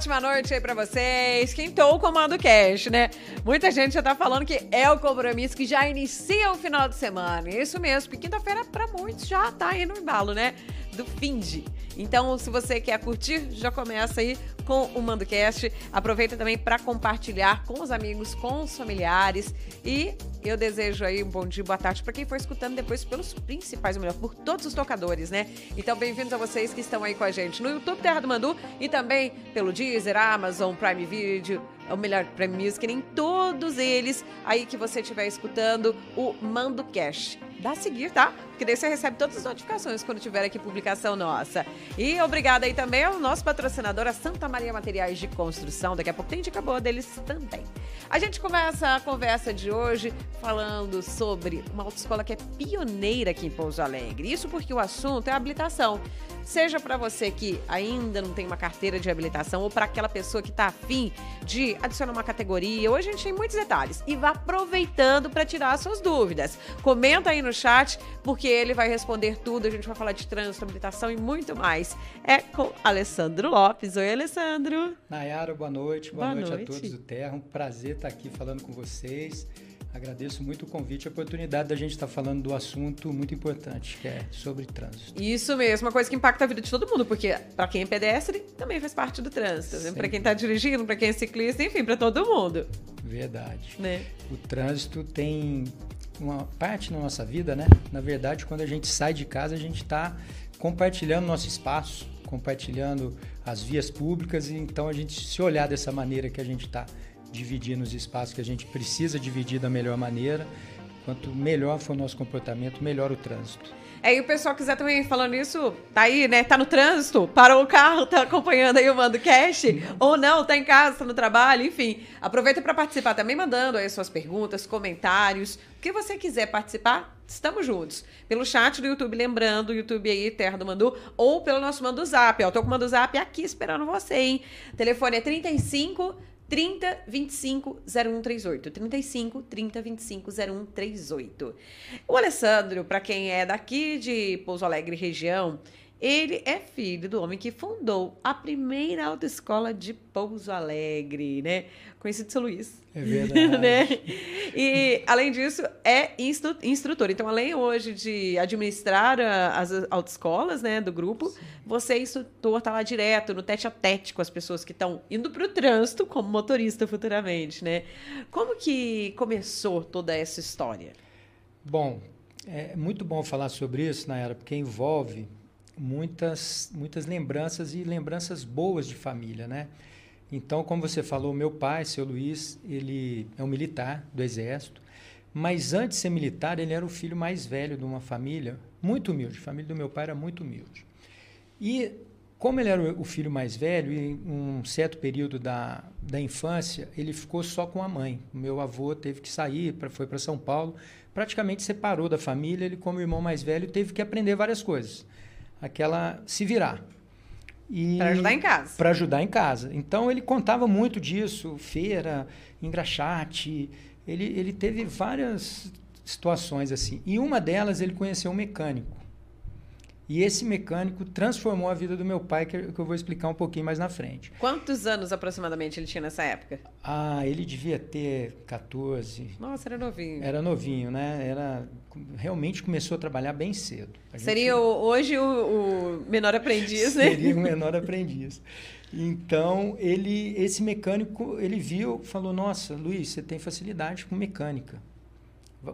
ótima noite aí pra vocês. Quintou o Comando Cash, né? Muita gente já tá falando que é o compromisso que já inicia o final de semana. Isso mesmo, porque quinta-feira pra muitos já tá aí no embalo, né? Do fim de. Então, se você quer curtir, já começa aí com o MandoCast. Aproveita também para compartilhar com os amigos, com os familiares. E eu desejo aí um bom dia, boa tarde para quem for escutando depois pelos principais, ou melhor, por todos os tocadores, né? Então, bem-vindos a vocês que estão aí com a gente no YouTube Terra do Mandu e também pelo Deezer, Amazon, Prime Video, ou melhor, Prime Music, em todos eles aí que você estiver escutando o Mando Cash. Dá a seguir, tá? Porque daí você recebe todas as notificações quando tiver aqui publicação nossa. E obrigada aí também ao nosso patrocinador, a Santa Maria Materiais de Construção. Daqui a pouco tem dica boa deles também. A gente começa a conversa de hoje falando sobre uma autoescola que é pioneira aqui em Pouso Alegre. Isso porque o assunto é habilitação. Seja para você que ainda não tem uma carteira de habilitação ou para aquela pessoa que está afim de adicionar uma categoria. Hoje a gente tem muitos detalhes e vá aproveitando para tirar as suas dúvidas. Comenta aí no chat, porque ele vai responder tudo. A gente vai falar de trânsito, habilitação e muito mais. É com Alessandro Lopes. Oi, Alessandro. Nayara, boa noite. Boa, boa noite, noite, a todos do Terra. Um prazer estar aqui falando com vocês. Agradeço muito o convite e a oportunidade da gente estar falando do assunto muito importante, que é sobre trânsito. Isso mesmo, uma coisa que impacta a vida de todo mundo, porque para quem é pedestre, também faz parte do trânsito. Né? Para quem está dirigindo, para quem é ciclista, enfim, para todo mundo. Verdade. Né? O trânsito tem uma parte na nossa vida, né? Na verdade, quando a gente sai de casa, a gente está compartilhando nosso espaço, compartilhando as vias públicas, e então a gente se olhar dessa maneira que a gente está dividir nos espaços que a gente precisa dividir da melhor maneira. Quanto melhor for o nosso comportamento, melhor o trânsito. É, e o pessoal quiser também falando isso, tá aí, né? Tá no trânsito, parou o carro, tá acompanhando aí o Mando Cash, ou não, tá em casa, tá no trabalho, enfim. Aproveita para participar também, mandando aí suas perguntas, comentários. O que você quiser participar, estamos juntos. Pelo chat do YouTube, lembrando, YouTube aí, Terra do Mandu, ou pelo nosso Mando Zap. Eu tô com o Mando Zap aqui esperando você, hein? Telefone é 35 30 25 0138. 35 30 25 0138. O Alessandro, para quem é daqui de Pouso Alegre região, ele é filho do homem que fundou a primeira autoescola de Pouso Alegre, né? Conhecido de São Luís. É verdade. né? E, além disso, é instru instrutor. Então, além hoje de administrar a, as autoescolas né, do grupo, Sim. você é instrutor, está lá direto, no tete a tete com as pessoas que estão indo para o trânsito como motorista futuramente, né? Como que começou toda essa história? Bom, é muito bom falar sobre isso, Nayara, porque envolve muitas, muitas lembranças e lembranças boas de família, né? Então, como você falou, meu pai, seu Luiz, ele é um militar do Exército, mas antes de ser militar, ele era o filho mais velho de uma família muito humilde. A família do meu pai era muito humilde. E como ele era o filho mais velho, em um certo período da, da infância, ele ficou só com a mãe. O meu avô teve que sair, pra, foi para São Paulo, praticamente separou da família. Ele, como irmão mais velho, teve que aprender várias coisas aquela se virar. Para ajudar em casa. Para ajudar em casa. Então ele contava muito disso, feira, engraxate. Ele, ele teve várias situações assim. E uma delas ele conheceu um mecânico. E esse mecânico transformou a vida do meu pai, que eu vou explicar um pouquinho mais na frente. Quantos anos aproximadamente ele tinha nessa época? Ah, ele devia ter 14. Nossa, era novinho. Era novinho, né? Era realmente começou a trabalhar bem cedo. Seria hoje o, o, menor aprendiz, né? Seria o menor aprendiz. Então, ele, esse mecânico, ele viu, falou: "Nossa, Luiz, você tem facilidade com mecânica.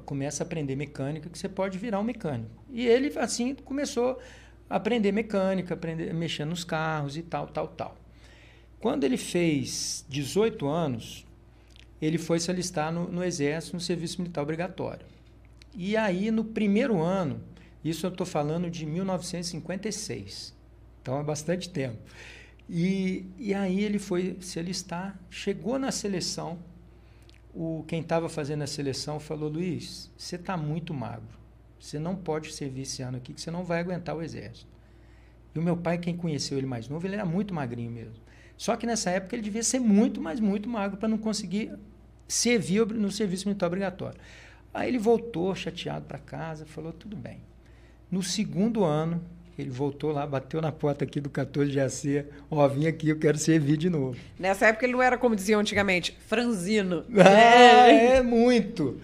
Começa a aprender mecânica que você pode virar um mecânico". E ele assim começou a aprender mecânica, aprender mexer nos carros e tal, tal, tal. Quando ele fez 18 anos, ele foi se alistar no, no exército, no serviço militar obrigatório. E aí, no primeiro ano, isso eu estou falando de 1956, então é bastante tempo. E, e aí ele foi se alistar, chegou na seleção, o, quem estava fazendo a seleção falou, Luiz, você está muito magro, você não pode servir esse ano aqui, que você não vai aguentar o exército. E o meu pai, quem conheceu ele mais novo, ele era muito magrinho mesmo. Só que nessa época ele devia ser muito, mas muito magro para não conseguir servir no serviço militar obrigatório. Aí ele voltou chateado para casa, falou: tudo bem. No segundo ano, Ele voltou lá, bateu na porta aqui do 14 de AC. Ó, vim aqui, eu quero servir de novo. Nessa época ele não era como diziam antigamente, franzino. Ah, é muito.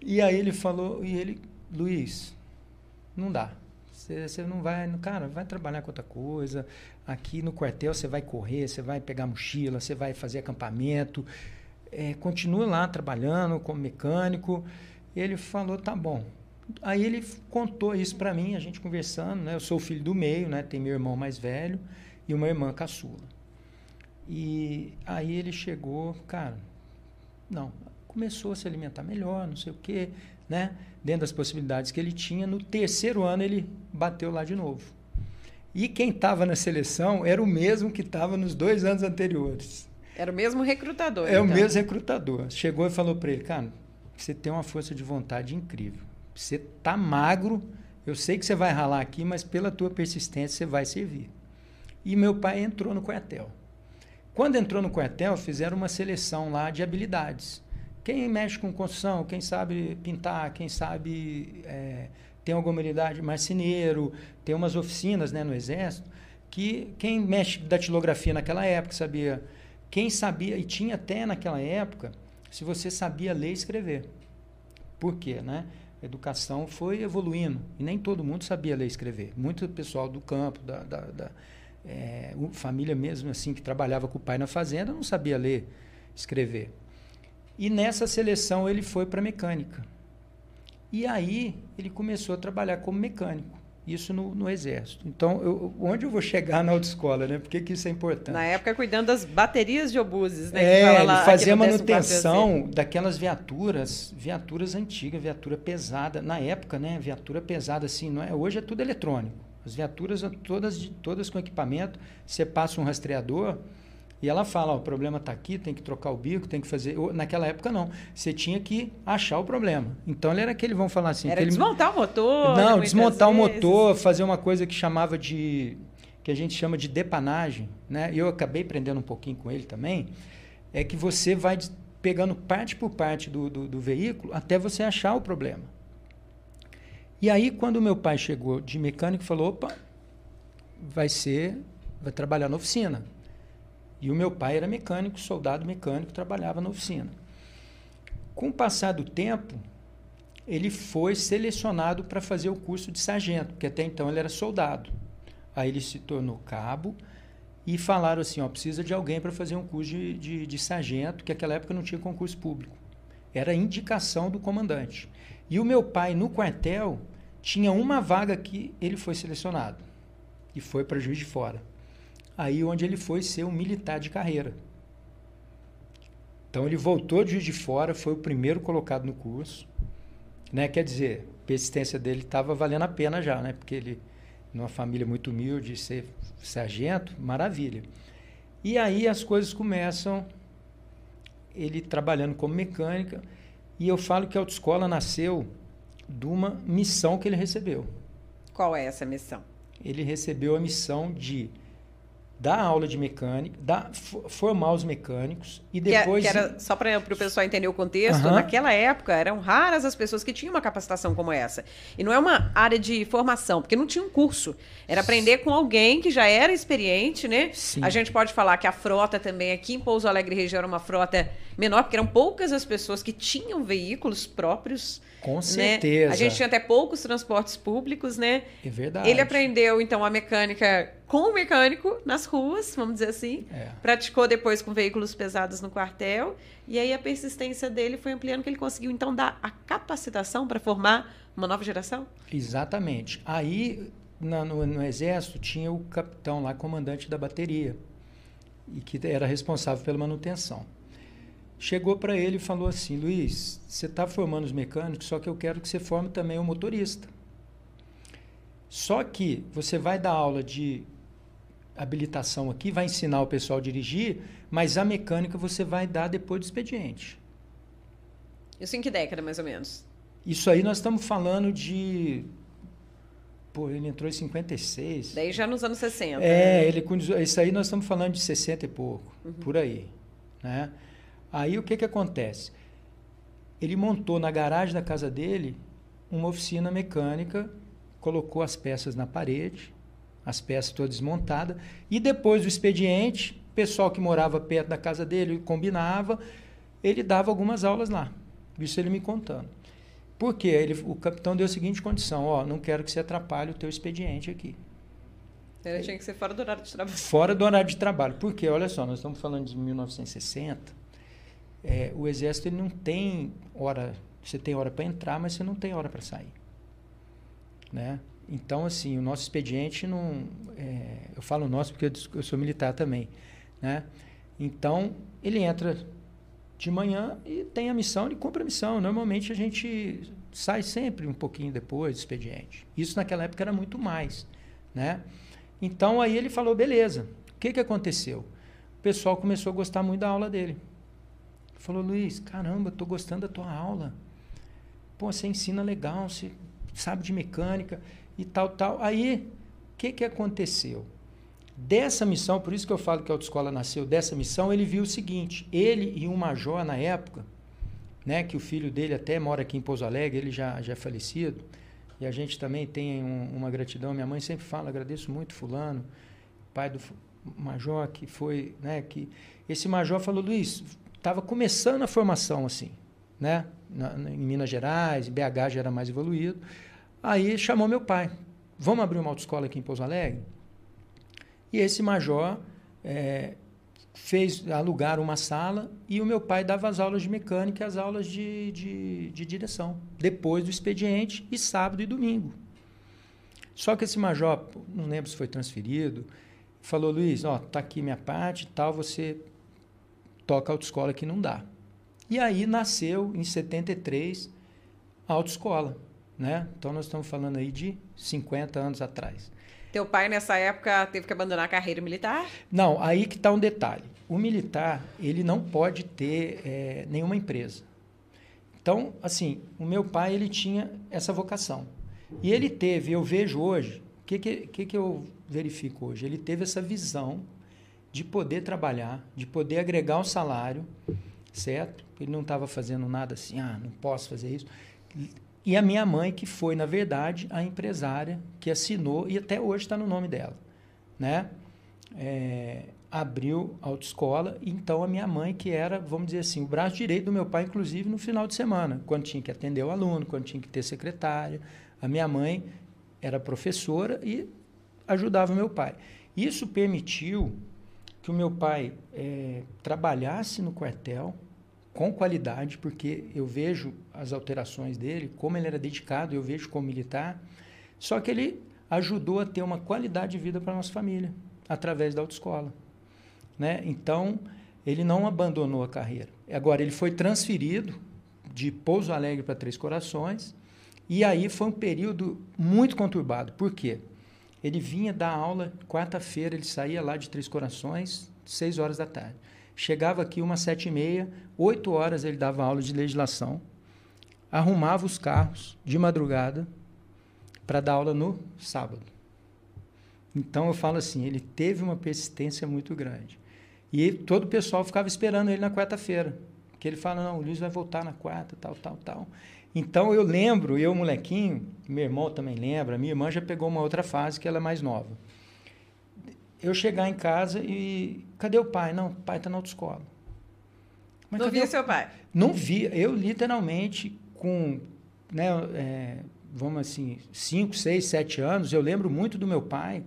E aí ele falou, e ele, Luiz, não dá. Você não vai, cara, vai trabalhar com outra coisa. Aqui no quartel você vai correr, você vai pegar mochila, você vai fazer acampamento. É, continua lá trabalhando como mecânico. Ele falou, tá bom. Aí ele contou isso para mim, a gente conversando, né? Eu sou o filho do meio, né? Tem meu irmão mais velho e uma irmã caçula. E aí ele chegou, cara, não, começou a se alimentar melhor, não sei o quê, né? Dentro das possibilidades que ele tinha. No terceiro ano ele bateu lá de novo. E quem estava na seleção era o mesmo que estava nos dois anos anteriores. Era o mesmo recrutador. É então. o mesmo recrutador. Chegou e falou para ele, cara, você tem uma força de vontade incrível. Você tá magro, eu sei que você vai ralar aqui, mas pela tua persistência você vai servir. E meu pai entrou no quartel. Quando entrou no quartel, fizeram uma seleção lá de habilidades. Quem mexe com construção, quem sabe pintar, quem sabe é, tem alguma habilidade, marceneiro, tem umas oficinas né, no exército, que quem mexe datilografia naquela época sabia, quem sabia, e tinha até naquela época, se você sabia ler e escrever. Por quê? Né? Educação foi evoluindo e nem todo mundo sabia ler e escrever. Muito pessoal do campo, da, da, da é, família mesmo assim que trabalhava com o pai na fazenda não sabia ler, escrever. E nessa seleção ele foi para mecânica. E aí ele começou a trabalhar como mecânico. Isso no, no Exército. Então, eu, onde eu vou chegar na autoescola, né? Por que, que isso é importante? Na época, cuidando das baterias de obuses, né? É, ele fazia manutenção daquelas viaturas, viaturas antigas, viatura pesada. Na época, né? Viatura pesada, assim, não é? Hoje é tudo eletrônico. As viaturas todas, todas com equipamento. Você passa um rastreador, e ela fala, ó, o problema está aqui, tem que trocar o bico, tem que fazer. Naquela época não, você tinha que achar o problema. Então ele era aquele, vamos falar assim, era aquele... desmontar o motor. Não, desmontar vezes. o motor, fazer uma coisa que chamava de que a gente chama de depanagem, né? Eu acabei aprendendo um pouquinho com ele também, é que você vai pegando parte por parte do, do, do veículo até você achar o problema. E aí quando meu pai chegou de mecânico, falou, opa, vai ser, vai trabalhar na oficina. E o meu pai era mecânico, soldado mecânico, trabalhava na oficina. Com o passar do tempo, ele foi selecionado para fazer o curso de sargento, porque até então ele era soldado. Aí ele se tornou cabo e falaram assim: ó, precisa de alguém para fazer um curso de, de, de sargento, que naquela época não tinha concurso público. Era indicação do comandante. E o meu pai, no quartel, tinha uma vaga que ele foi selecionado e foi para Juiz de Fora aí onde ele foi ser um militar de carreira. Então ele voltou de Juiz de Fora, foi o primeiro colocado no curso, né? Quer dizer, a persistência dele estava valendo a pena já, né? Porque ele, numa família muito humilde, ser sargento, maravilha. E aí as coisas começam, ele trabalhando como mecânica, e eu falo que a autoescola nasceu de uma missão que ele recebeu. Qual é essa missão? Ele recebeu a missão de dar aula de mecânica, dar, formar os mecânicos e depois... Que, era, só para o pessoal entender o contexto, uhum. naquela época eram raras as pessoas que tinham uma capacitação como essa. E não é uma área de formação, porque não tinha um curso. Era aprender com alguém que já era experiente, né? Sim. A gente pode falar que a frota também aqui em Pouso Alegre região era uma frota menor, porque eram poucas as pessoas que tinham veículos próprios. Com certeza. Né? A gente tinha até poucos transportes públicos, né? É verdade. Ele aprendeu, então, a mecânica com o mecânico nas ruas, vamos dizer assim. É. Praticou depois com veículos pesados no quartel. E aí a persistência dele foi ampliando, que ele conseguiu, então, dar a capacitação para formar uma nova geração? Exatamente. Aí, na, no, no Exército, tinha o capitão lá, comandante da bateria, e que era responsável pela manutenção chegou para ele e falou assim: Luiz, você está formando os mecânicos, só que eu quero que você forme também o motorista. Só que você vai dar aula de habilitação aqui, vai ensinar o pessoal a dirigir, mas a mecânica você vai dar depois do expediente. Isso em que década, mais ou menos? Isso aí nós estamos falando de. Pô, ele entrou em 56. Daí já nos anos 60. É, né? ele, isso aí nós estamos falando de 60 e pouco, uhum. por aí. Né? Aí o que, que acontece? Ele montou na garagem da casa dele uma oficina mecânica, colocou as peças na parede, as peças todas desmontadas. E depois do expediente, o pessoal que morava perto da casa dele combinava, ele dava algumas aulas lá. Isso ele me contando. Por quê? Ele, o capitão deu a seguinte condição: ó, não quero que você atrapalhe o teu expediente aqui. Ele tinha que ser fora do horário de trabalho. Fora do horário de trabalho. Porque, olha só, nós estamos falando de 1960. É, o exército ele não tem hora. Você tem hora para entrar, mas você não tem hora para sair. Né? Então, assim, o nosso expediente não. É, eu falo nosso porque eu sou militar também. Né? Então, ele entra de manhã e tem a missão, ele cumpre a missão. Normalmente a gente sai sempre um pouquinho depois do expediente. Isso naquela época era muito mais, né? Então aí ele falou, beleza. O que, que aconteceu? O pessoal começou a gostar muito da aula dele. Falou, Luiz, caramba, estou gostando da tua aula. Pô, você ensina legal, você sabe de mecânica e tal, tal. Aí, o que, que aconteceu? Dessa missão, por isso que eu falo que a autoescola nasceu dessa missão, ele viu o seguinte: ele e um major na época, né, que o filho dele até mora aqui em Pouso Alegre, ele já, já é falecido, e a gente também tem um, uma gratidão. Minha mãe sempre fala: agradeço muito Fulano, pai do major, que foi. Né, que esse major falou: Luiz, estava começando a formação assim, né, na, na, em Minas Gerais, BH já era mais evoluído. Aí chamou meu pai: vamos abrir uma autoescola aqui em Pouso Alegre? E esse major é, fez alugar uma sala e o meu pai dava as aulas de mecânica e as aulas de, de, de direção, depois do expediente e sábado e domingo. Só que esse major, não lembro se foi transferido, falou, Luiz, ó, tá aqui minha parte tal, você toca a autoescola que não dá. E aí nasceu, em 73, a autoescola, né? Então nós estamos falando aí de 50 anos atrás. Teu pai, nessa época, teve que abandonar a carreira militar? Não, aí que está um detalhe. O militar, ele não pode ter é, nenhuma empresa. Então, assim, o meu pai, ele tinha essa vocação. E ele teve, eu vejo hoje, o que, que, que eu verifico hoje? Ele teve essa visão de poder trabalhar, de poder agregar um salário, certo? Ele não estava fazendo nada assim, ah, não posso fazer isso e a minha mãe, que foi, na verdade, a empresária que assinou, e até hoje está no nome dela, né? É, abriu a autoescola, então a minha mãe, que era, vamos dizer assim, o braço direito do meu pai, inclusive no final de semana, quando tinha que atender o aluno, quando tinha que ter secretária. A minha mãe era professora e ajudava o meu pai. Isso permitiu que o meu pai é, trabalhasse no quartel, com qualidade, porque eu vejo as alterações dele, como ele era dedicado, eu vejo como militar. Só que ele ajudou a ter uma qualidade de vida para nossa família, através da autoescola. Né? Então, ele não abandonou a carreira. Agora, ele foi transferido de Pouso Alegre para Três Corações, e aí foi um período muito conturbado. Por quê? Ele vinha dar aula quarta-feira, ele saía lá de Três Corações, seis horas da tarde. Chegava aqui umas sete e meia, oito horas ele dava aula de legislação, arrumava os carros de madrugada para dar aula no sábado. Então eu falo assim, ele teve uma persistência muito grande. E todo o pessoal ficava esperando ele na quarta-feira. Que ele fala, não, o Luiz vai voltar na quarta, tal, tal, tal. Então eu lembro, eu molequinho, meu irmão também lembra, minha irmã já pegou uma outra fase que ela é mais nova eu chegar em casa e cadê o pai? Não, o pai está na autoescola. Mas não via o... seu pai? Não via. Eu literalmente com, né, é, vamos assim, 5, 6, 7 anos, eu lembro muito do meu pai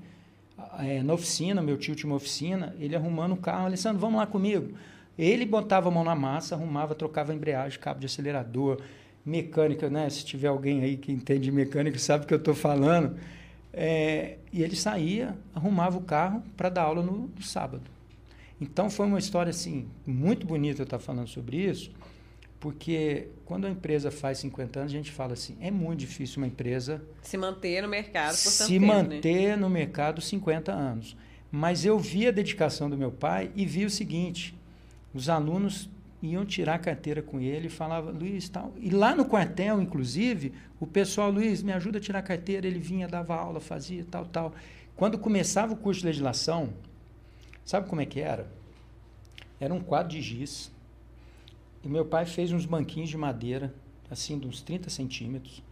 é, na oficina, meu tio tinha uma oficina, ele arrumando o carro, Alessandro, vamos lá comigo. Ele botava a mão na massa, arrumava, trocava a embreagem, cabo de acelerador, mecânica, né? Se tiver alguém aí que entende de mecânica, sabe o que eu estou falando. É, e ele saía, arrumava o carro para dar aula no, no, sábado. Então foi uma história assim muito bonita eu estar falando sobre isso, porque quando a empresa faz 50 anos, a gente fala assim, é muito difícil uma empresa se manter no mercado por se tempo, manter né? no mercado 50 anos. Mas eu vi a dedicação do meu pai e vi o seguinte, os alunos iam tirar a carteira com ele e falava, Luiz, tal. E lá no quartel, inclusive, o pessoal, Luiz, me ajuda a tirar a carteira, ele vinha, dava aula, fazia tal, tal. Quando começava o curso de legislação, sabe como é que era? Era um quadro de giz. E meu pai fez uns banquinhos de madeira, assim, de uns 30 centímetros.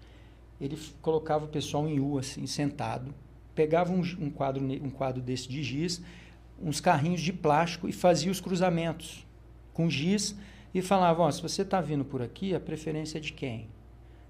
Ele colocava o pessoal em U, assim, sentado, pegava um, um, quadro, um quadro desse de giz, uns carrinhos de plástico e fazia os cruzamentos com giz e falava, ó, se você está vindo por aqui, a preferência é de quem?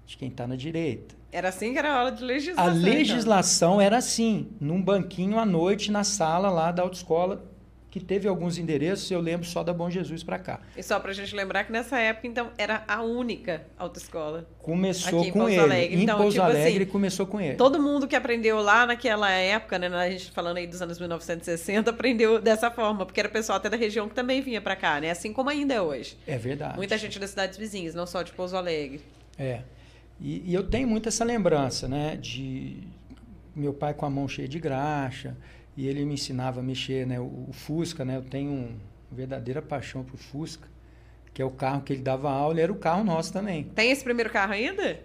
De quem está na direita. Era assim que era a aula de legislação. A então. legislação então. era assim, num banquinho à noite na sala lá da autoescola, que teve alguns endereços, eu lembro só da Bom Jesus para cá. E só para a gente lembrar que nessa época, então, era a única autoescola. Começou com Pouso ele. Alegre. Então, em Pouso tipo Alegre assim, começou com ele. Todo mundo que aprendeu lá naquela época, né, a gente falando aí dos anos 1960, aprendeu dessa forma, porque era pessoal até da região que também vinha para cá, né? Assim como ainda é hoje. É verdade. Muita gente das cidades vizinhas, não só de Pouso Alegre. É. E, e eu tenho muito essa lembrança, né, de meu pai com a mão cheia de graxa, e ele me ensinava a mexer, né? O, o Fusca, né? Eu tenho uma verdadeira paixão por Fusca, que é o carro que ele dava aula, e era o carro nosso também. Tem esse primeiro carro ainda?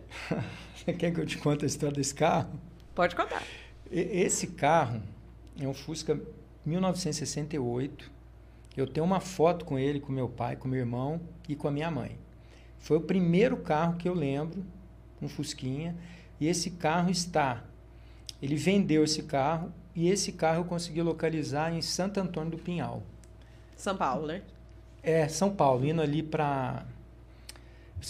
Você quer que eu te conte a história desse carro? Pode contar. Esse carro é um Fusca 1968. Eu tenho uma foto com ele, com meu pai, com meu irmão e com a minha mãe. Foi o primeiro carro que eu lembro, um Fusquinha, e esse carro está. Ele vendeu esse carro e esse carro eu consegui localizar em Santo Antônio do Pinhal. São Paulo, né? É, São Paulo, indo ali para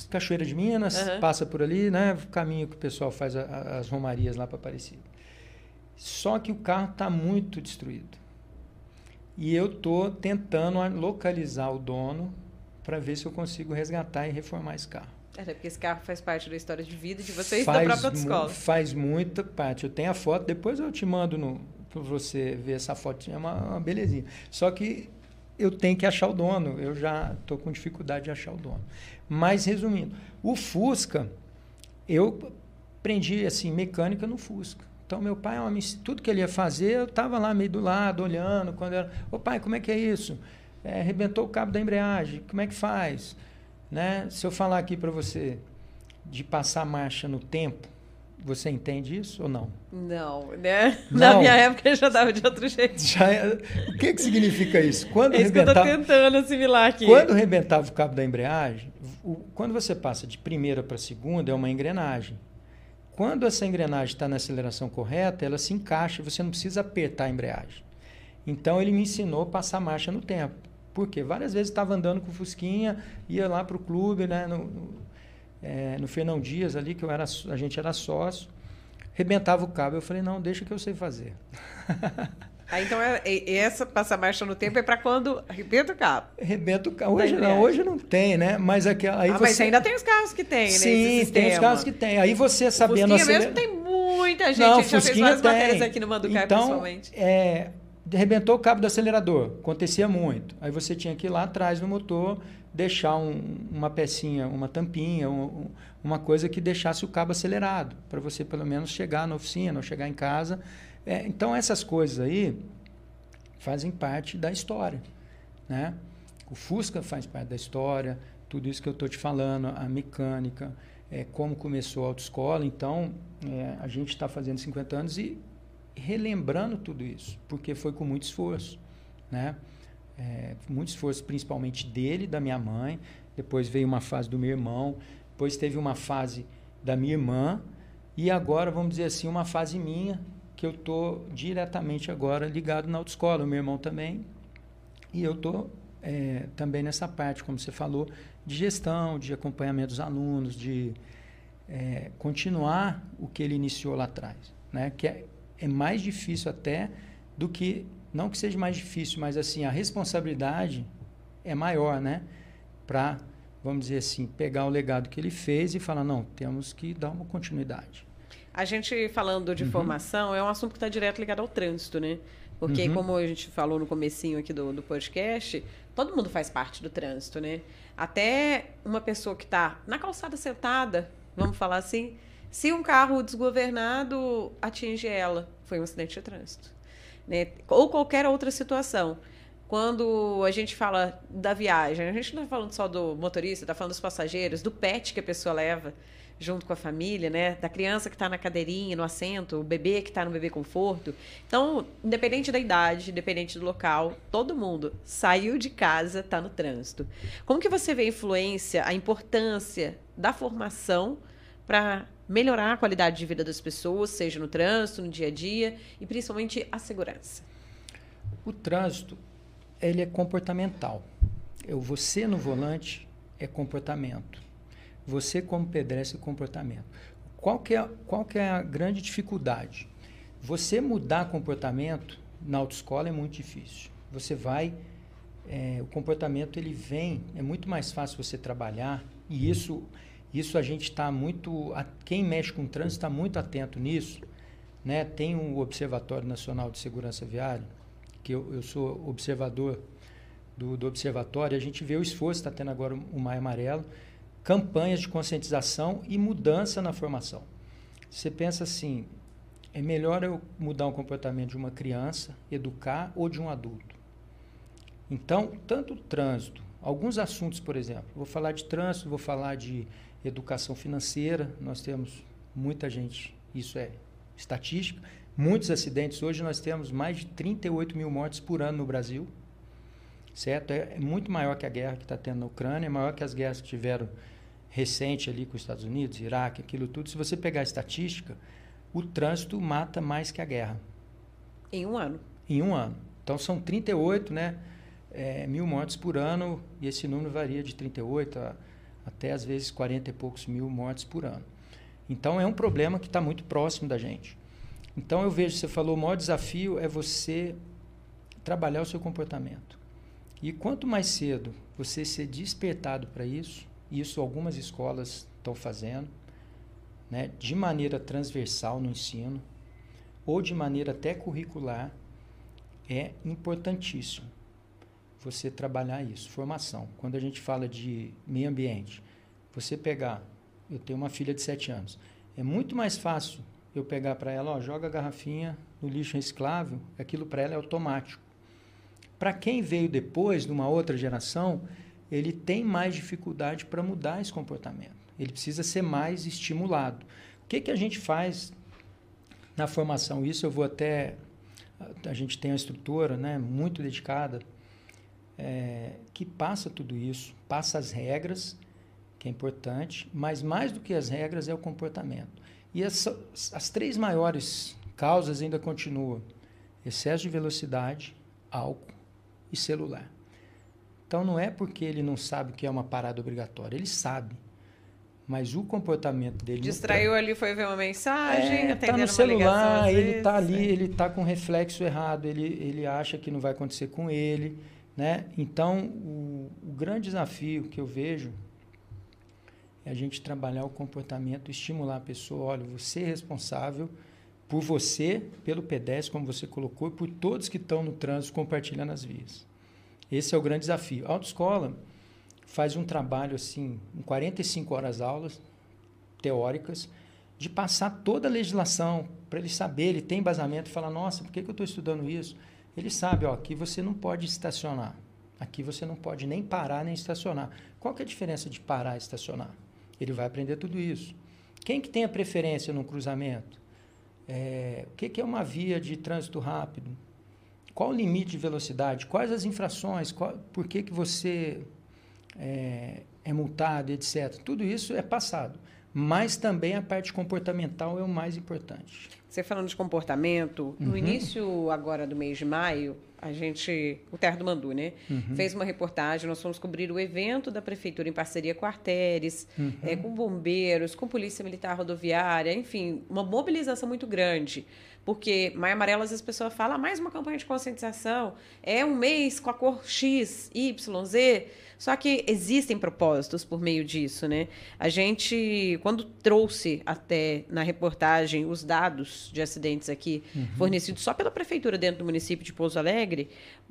Cachoeira de Minas, uhum. passa por ali, né? O caminho que o pessoal faz a, a, as romarias lá para Aparecida. Só que o carro está muito destruído. E eu tô tentando localizar o dono para ver se eu consigo resgatar e reformar esse carro. É, porque esse carro faz parte da história de vida de vocês faz da própria autoescola. Faz muita parte. Eu tenho a foto, depois eu te mando no, você ver essa foto. É uma, uma belezinha. Só que eu tenho que achar o dono. Eu já estou com dificuldade de achar o dono. Mas, resumindo, o Fusca, eu aprendi assim, mecânica no Fusca. Então, meu pai, tudo que ele ia fazer, eu estava lá meio do lado, olhando. Quando era, pai, como é que é isso? É, arrebentou o cabo da embreagem, como é que faz? Né? Se eu falar aqui para você de passar marcha no tempo, você entende isso ou não? Não, né? Não. Na minha época já dava de outro jeito. Já, é, o que, que significa isso? Quando é isso rebentava, que eu estou tentando assimilar aqui. Quando rebentava o cabo da embreagem, o, quando você passa de primeira para segunda, é uma engrenagem. Quando essa engrenagem está na aceleração correta, ela se encaixa, você não precisa apertar a embreagem. Então ele me ensinou a passar marcha no tempo. Porque várias vezes estava andando com o Fusquinha, ia lá para o clube, né, no, é, no Fernão Dias ali, que eu era, a gente era sócio, rebentava o cabo. Eu falei, não, deixa que eu sei fazer. Ah, então é, essa passar marcha no tempo é para quando arrebenta o cabo. Arrebenta o cabo. Hoje não, hoje não tem, né? Mas aquela, aí ah, você... mas ainda tem os carros que tem, Sim, né? tem os carros que tem. Aí você sabendo... Fusquinha mesmo tem muita gente. Não, a gente já fez várias tem. matérias aqui no Manducar, então, principalmente. É, arrebentou o cabo do acelerador, acontecia muito. Aí você tinha que ir lá atrás no motor, deixar um, uma pecinha, uma tampinha, um, uma coisa que deixasse o cabo acelerado, para você pelo menos chegar na oficina ou chegar em casa. É, então essas coisas aí fazem parte da história. Né? O Fusca faz parte da história, tudo isso que eu estou te falando, a mecânica, é, como começou a autoescola. Então, é, a gente está fazendo 50 anos e relembrando tudo isso, porque foi com muito esforço, né? É, muito esforço, principalmente dele, da minha mãe. Depois veio uma fase do meu irmão. Depois teve uma fase da minha irmã. E agora, vamos dizer assim, uma fase minha, que eu estou diretamente agora ligado na autoescola. O meu irmão também. E eu estou é, também nessa parte, como você falou, de gestão, de acompanhamento dos alunos, de é, continuar o que ele iniciou lá atrás. Né? Que é, é mais difícil até do que não que seja mais difícil, mas assim a responsabilidade é maior, né? Para vamos dizer assim pegar o legado que ele fez e falar não temos que dar uma continuidade. A gente falando de uhum. formação é um assunto que está direto ligado ao trânsito, né? Porque uhum. como a gente falou no comecinho aqui do, do podcast, todo mundo faz parte do trânsito, né? Até uma pessoa que está na calçada sentada, vamos falar assim, se um carro desgovernado atinge ela, foi um acidente de trânsito. Né? Ou qualquer outra situação. Quando a gente fala da viagem, a gente não está falando só do motorista, está falando dos passageiros, do pet que a pessoa leva junto com a família, né? Da criança que está na cadeirinha, no assento, o bebê que está no bebê conforto. Então, independente da idade, independente do local, todo mundo saiu de casa, está no trânsito. Como que você vê a influência, a importância da formação para melhorar a qualidade de vida das pessoas, seja no trânsito, no dia a dia e principalmente a segurança? O trânsito, ele é comportamental. Eu, você no volante é comportamento. Você como pedestre é comportamento. Qual que é, qual que é a grande dificuldade? Você mudar comportamento na autoescola é muito difícil. Você vai, é, o comportamento ele vem, é muito mais fácil você trabalhar e isso, isso a gente está muito, a, quem mexe com trânsito está muito atento nisso, né? Tem o um Observatório Nacional de Segurança Viária, que eu, eu sou observador do, do observatório, a gente vê o esforço está tendo agora o Maio Amarelo, campanhas de conscientização e mudança na formação. Você pensa assim, é melhor eu mudar o comportamento de uma criança, educar, ou de um adulto. Então, tanto o trânsito, alguns assuntos, por exemplo, vou falar de trânsito, vou falar de educação financeira, nós temos muita gente, isso é estatística, muitos acidentes. Hoje nós temos mais de 38 mil mortes por ano no Brasil, certo? É, é muito maior que a guerra que está tendo na Ucrânia, é maior que as guerras que tiveram recente ali com os Estados Unidos, Iraque, aquilo tudo. Se você pegar a estatística, o trânsito mata mais que a guerra. Em um ano. Em um ano. Então são 38 né, é, mil mortes por ano, e esse número varia de 38 a, até às vezes 40 e poucos mil mortes por ano. Então é um problema que está muito próximo da gente. Então eu vejo, você falou, o maior desafio é você trabalhar o seu comportamento. E quanto mais cedo você ser despertado para isso, isso algumas escolas estão fazendo, né, de maneira transversal no ensino, ou de maneira até curricular, é importantíssimo você trabalhar isso, formação. Quando a gente fala de meio ambiente, você pegar, eu tenho uma filha de 7 anos, é muito mais fácil eu pegar para ela, ó, joga a garrafinha no lixo reciclável, aquilo para ela é automático. Para quem veio depois, numa outra geração, ele tem mais dificuldade para mudar esse comportamento. Ele precisa ser mais estimulado. O que, que a gente faz na formação? Isso eu vou até. A gente tem uma estrutura né, muito dedicada é, que passa tudo isso, passa as regras, que é importante, mas mais do que as regras é o comportamento. E as, as três maiores causas ainda continuam: excesso de velocidade, álcool e celular. Então não é porque ele não sabe que é uma parada obrigatória, ele sabe. Mas o comportamento dele. Distraiu ali, foi ver uma mensagem, é, tá no celular, ele está ali, é. ele está com reflexo errado, ele, ele acha que não vai acontecer com ele. Né? Então, o, o grande desafio que eu vejo é a gente trabalhar o comportamento, estimular a pessoa, olha, você é responsável por você, pelo pedestre, como você colocou, e por todos que estão no trânsito compartilhando as vias. Esse é o grande desafio. A autoescola faz um trabalho assim, em 45 horas aulas teóricas, de passar toda a legislação para ele saber, ele tem embasamento, fala, nossa, por que, que eu estou estudando isso? Ele sabe, ó, aqui você não pode estacionar, aqui você não pode nem parar nem estacionar. Qual que é a diferença de parar e estacionar? Ele vai aprender tudo isso. Quem que tem a preferência no cruzamento? É, o que, que é uma via de trânsito rápido? Qual o limite de velocidade? Quais as infrações? Qual, por que, que você é, é multado, etc. Tudo isso é passado. Mas também a parte comportamental é o mais importante. Você falando de comportamento, uhum. no início agora do mês de maio, a gente, o Terra do Mandu, né? Uhum. Fez uma reportagem, nós fomos cobrir o evento da prefeitura em parceria com Arteres, uhum. é, com bombeiros, com polícia militar rodoviária, enfim, uma mobilização muito grande porque Maio Amarelo, às vezes a pessoa fala, ah, mais uma campanha de conscientização, é um mês com a cor X, Y, Z. Só que existem propósitos por meio disso, né? A gente, quando trouxe até na reportagem os dados de acidentes aqui, uhum. fornecidos só pela prefeitura dentro do município de Pouso Alegre,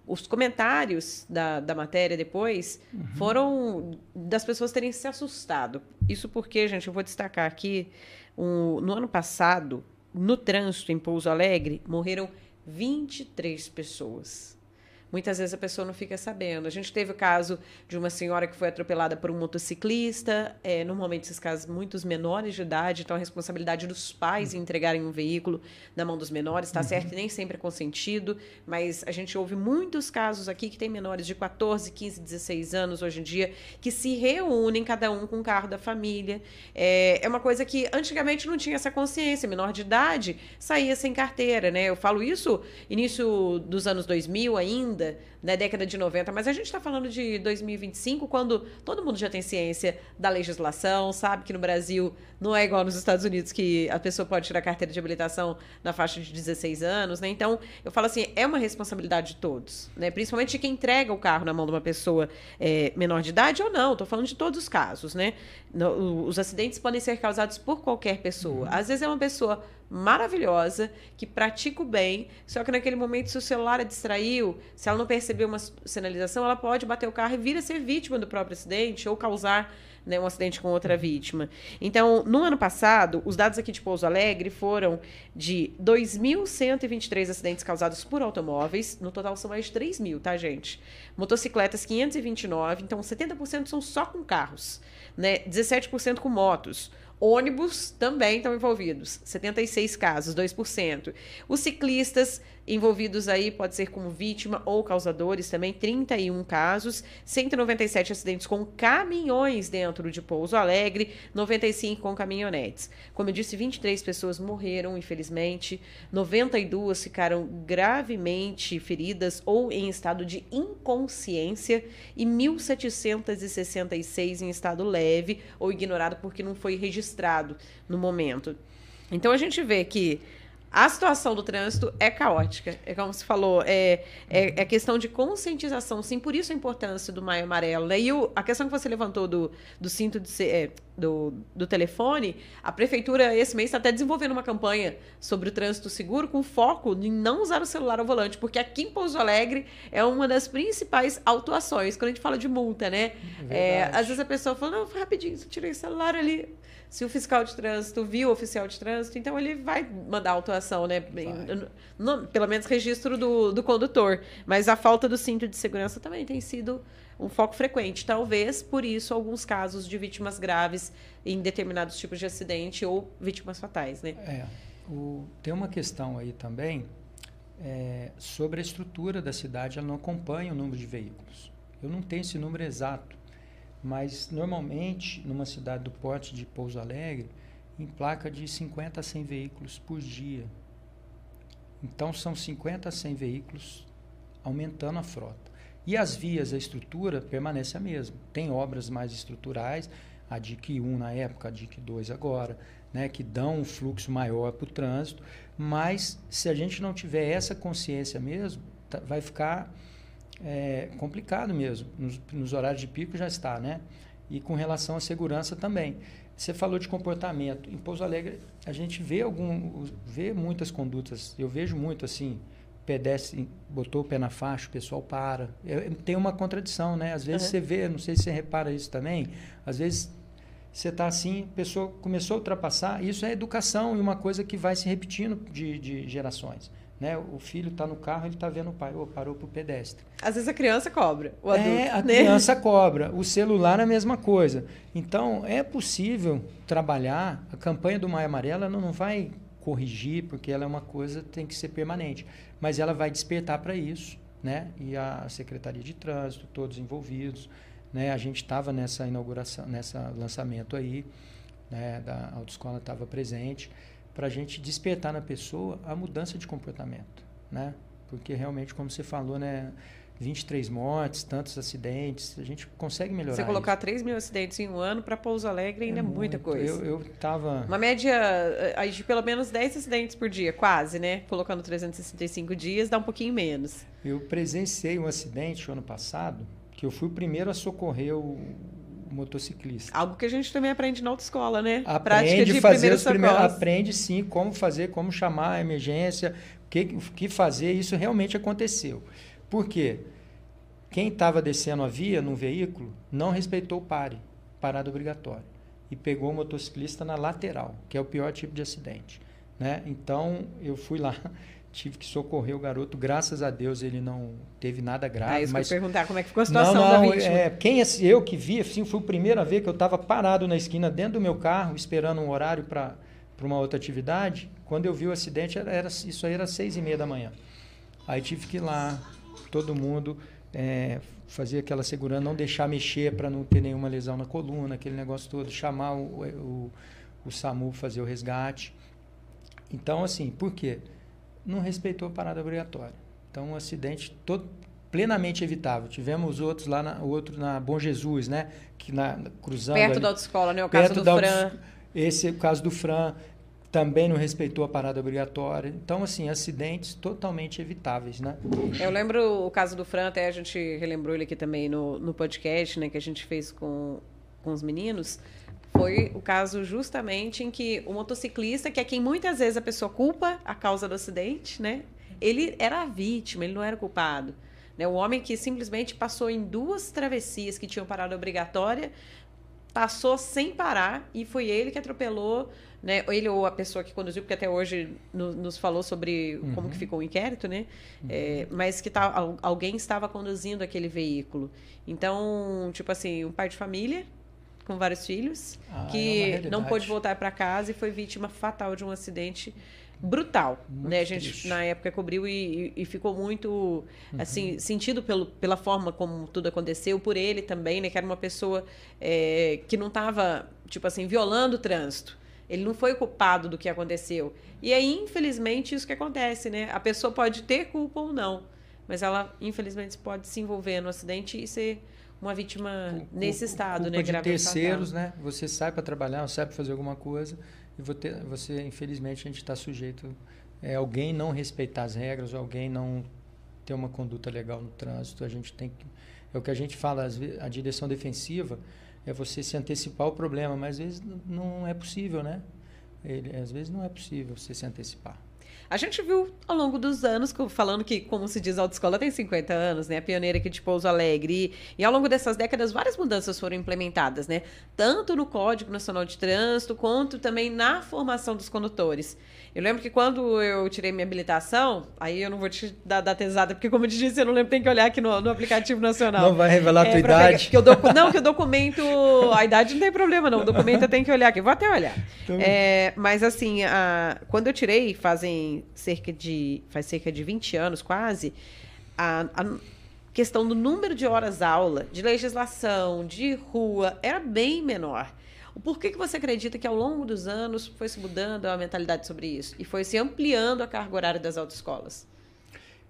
os comentários da, da matéria depois uhum. foram das pessoas terem se assustado. Isso porque, gente, eu vou destacar aqui, um, no ano passado, no trânsito em Pouso Alegre, morreram 23 pessoas. Muitas vezes a pessoa não fica sabendo. A gente teve o caso de uma senhora que foi atropelada por um motociclista, é, normalmente esses casos muitos menores de idade, então a responsabilidade dos pais em entregarem um veículo na mão dos menores, está uhum. certo e nem sempre é consentido, mas a gente ouve muitos casos aqui que tem menores de 14, 15, 16 anos hoje em dia que se reúnem cada um com o carro da família. É, é uma coisa que antigamente não tinha essa consciência, menor de idade saía sem carteira, né? Eu falo isso início dos anos 2000 ainda, na década de 90, mas a gente está falando de 2025, quando todo mundo já tem ciência da legislação, sabe que no Brasil não é igual nos Estados Unidos, que a pessoa pode tirar carteira de habilitação na faixa de 16 anos, né? Então, eu falo assim, é uma responsabilidade de todos, né? Principalmente de quem entrega o carro na mão de uma pessoa é, menor de idade ou não, estou falando de todos os casos, né? No, os acidentes podem ser causados por qualquer pessoa. Uhum. Às vezes é uma pessoa maravilhosa, que pratica o bem, só que naquele momento, se o celular a distraiu, se ela não percebeu uma sinalização, ela pode bater o carro e vir a ser vítima do próprio acidente ou causar né, um acidente com outra vítima. Então, no ano passado, os dados aqui de Pouso Alegre foram de 2.123 acidentes causados por automóveis. No total, são mais de 3 mil, tá, gente? Motocicletas, 529. Então, 70% são só com carros. Né? 17% com motos. Ônibus também estão envolvidos, 76 casos, 2%. Os ciclistas envolvidos aí pode ser como vítima ou causadores também, 31 casos, 197 acidentes com caminhões dentro de Pouso Alegre, 95 com caminhonetes. Como eu disse, 23 pessoas morreram, infelizmente, 92 ficaram gravemente feridas ou em estado de inconsciência e 1.766 em estado leve ou ignorado porque não foi registrado no momento. Então a gente vê que a situação do trânsito é caótica. É como se falou, é, é, é, questão de conscientização, sim, por isso a importância do Maio Amarelo. Né? E o, a questão que você levantou do, do cinto de é, do, do telefone, a prefeitura esse mês está até desenvolvendo uma campanha sobre o trânsito seguro com foco em não usar o celular ao volante, porque aqui em Pouso Alegre é uma das principais autuações, quando a gente fala de multa, né? É, às vezes a pessoa fala, não, rapidinho, tirei o celular ali se o fiscal de trânsito viu o oficial de trânsito, então ele vai mandar autuação, né? Pelo menos registro do, do condutor. Mas a falta do cinto de segurança também tem sido um foco frequente. Talvez, por isso, alguns casos de vítimas graves em determinados tipos de acidente ou vítimas fatais, né? É. O, tem uma questão aí também é, sobre a estrutura da cidade, ela não acompanha o número de veículos. Eu não tenho esse número exato, mas normalmente numa cidade do porte de Pouso Alegre, em placa de 50 a 100 veículos por dia. Então são 50 a 100 veículos aumentando a frota. E as vias, a estrutura permanece a mesma. Tem obras mais estruturais, a DIC 1 na época, a DIC 2 agora, né, que dão um fluxo maior para o trânsito, mas se a gente não tiver essa consciência mesmo, tá, vai ficar é complicado mesmo. Nos, nos, horários de pico já está, né? E com relação à segurança também. Você falou de comportamento. Em Pouso Alegre, a gente vê algum, vê muitas condutas. Eu vejo muito assim, pedestre botou o pé na faixa, o pessoal para. É, tem uma contradição, né? Às vezes uhum. você vê, não sei se você repara isso também, às vezes você está assim, a pessoa começou a ultrapassar. Isso é educação e uma coisa que vai se repetindo de, de gerações. Né? O filho está no carro, ele está vendo o pai, oh, parou para o pedestre. Às vezes a criança cobra, o adulto. É, a né? criança cobra. O celular é a mesma coisa. Então, é possível trabalhar. A campanha do Maio Amarela não, não vai corrigir, porque ela é uma coisa tem que ser permanente. Mas ela vai despertar para isso. Né? E a Secretaria de Trânsito, todos envolvidos. Né? A gente estava nessa inauguração, nessa lançamento aí, né? da autoescola estava presente para a gente despertar na pessoa a mudança de comportamento, né? Porque realmente, como você falou, né? 23 mortes, tantos acidentes, a gente consegue melhorar. Você colocar isso. 3 mil acidentes em um ano para Pouso Alegre ainda é, é muita coisa. Eu, eu tava. Uma média de pelo menos 10 acidentes por dia, quase, né? Colocando 365 dias, dá um pouquinho menos. Eu presenciei um acidente ano passado, que eu fui o primeiro a socorrer o, motociclista. Algo que a gente também aprende na autoescola, né? Aprende Prática de fazer os primeiros, aprende sim como fazer, como chamar a emergência, o que, que fazer. Isso realmente aconteceu. Por quê? Quem estava descendo a via num veículo não respeitou o pare, parada obrigatória, e pegou o motociclista na lateral, que é o pior tipo de acidente. Né? Então eu fui lá, tive que socorrer o garoto. Graças a Deus ele não teve nada grave. Ah, isso mas que eu perguntar, como é que ficou a situação não, não, da vítima? É, quem eu que vi, assim, foi a primeira vez que eu estava parado na esquina dentro do meu carro, esperando um horário para uma outra atividade. Quando eu vi o acidente, era, era, isso aí era seis e meia da manhã. Aí tive que ir lá, todo mundo é, fazer aquela segurança, não deixar mexer para não ter nenhuma lesão na coluna, aquele negócio todo, chamar o, o, o SAMU fazer o resgate. Então, assim, por quê? Não respeitou a parada obrigatória. Então, um acidente todo plenamente evitável. Tivemos outros lá, na, outro na Bom Jesus, né? Que na, cruzando Perto ali, da autoescola, né? O caso do Fran. Esse é o caso do Fran também não respeitou a parada obrigatória. Então, assim, acidentes totalmente evitáveis, né? Eu lembro o caso do Fran, até a gente relembrou ele aqui também no, no podcast, né, que a gente fez com, com os meninos. Foi o caso justamente em que o motociclista, que é quem muitas vezes a pessoa culpa a causa do acidente, né? Ele era a vítima, ele não era o culpado. Né? O homem que simplesmente passou em duas travessias que tinham parada obrigatória, passou sem parar e foi ele que atropelou né? Ele ou a pessoa que conduziu, porque até hoje no, nos falou sobre uhum. como que ficou o inquérito, né? Uhum. É, mas que tá, alguém estava conduzindo aquele veículo. Então, tipo assim, um pai de família com vários filhos ah, que é não pôde voltar para casa e foi vítima fatal de um acidente brutal, muito né? A gente triste. na época cobriu e, e ficou muito uhum. assim sentido pelo, pela forma como tudo aconteceu por ele também, né? Que era uma pessoa é, que não estava tipo assim violando o trânsito, ele não foi culpado do que aconteceu. E aí, infelizmente, isso que acontece, né? A pessoa pode ter culpa ou não, mas ela, infelizmente, pode se envolver no acidente e ser uma vítima nesse estado, né? de terceiros, né? Você sai para trabalhar, sai para fazer alguma coisa e você, você infelizmente, a gente está sujeito é, alguém não respeitar as regras, ou alguém não ter uma conduta legal no trânsito. A gente tem que é o que a gente fala, a direção defensiva é você se antecipar o problema, mas às vezes não é possível, né? Ele, às vezes não é possível você se antecipar. A gente viu ao longo dos anos, falando que, como se diz, a autoescola tem 50 anos, né? A pioneira aqui de Pouso Alegre. E, e, ao longo dessas décadas, várias mudanças foram implementadas, né? Tanto no Código Nacional de Trânsito, quanto também na formação dos condutores. Eu lembro que quando eu tirei minha habilitação, aí eu não vou te dar data exata, porque como eu te disse, eu não lembro, tem que olhar aqui no, no aplicativo nacional. Não vai revelar a é, tua idade. Pegar, docu, não, que o documento, a idade não tem problema não, o documento eu tenho que olhar aqui, vou até olhar. Então... É, mas assim, a, quando eu tirei, fazem cerca de, faz cerca de 20 anos quase, a, a questão do número de horas aula, de legislação, de rua, era bem menor. O porquê que você acredita que ao longo dos anos foi se mudando a mentalidade sobre isso e foi se ampliando a carga horária das autoescolas?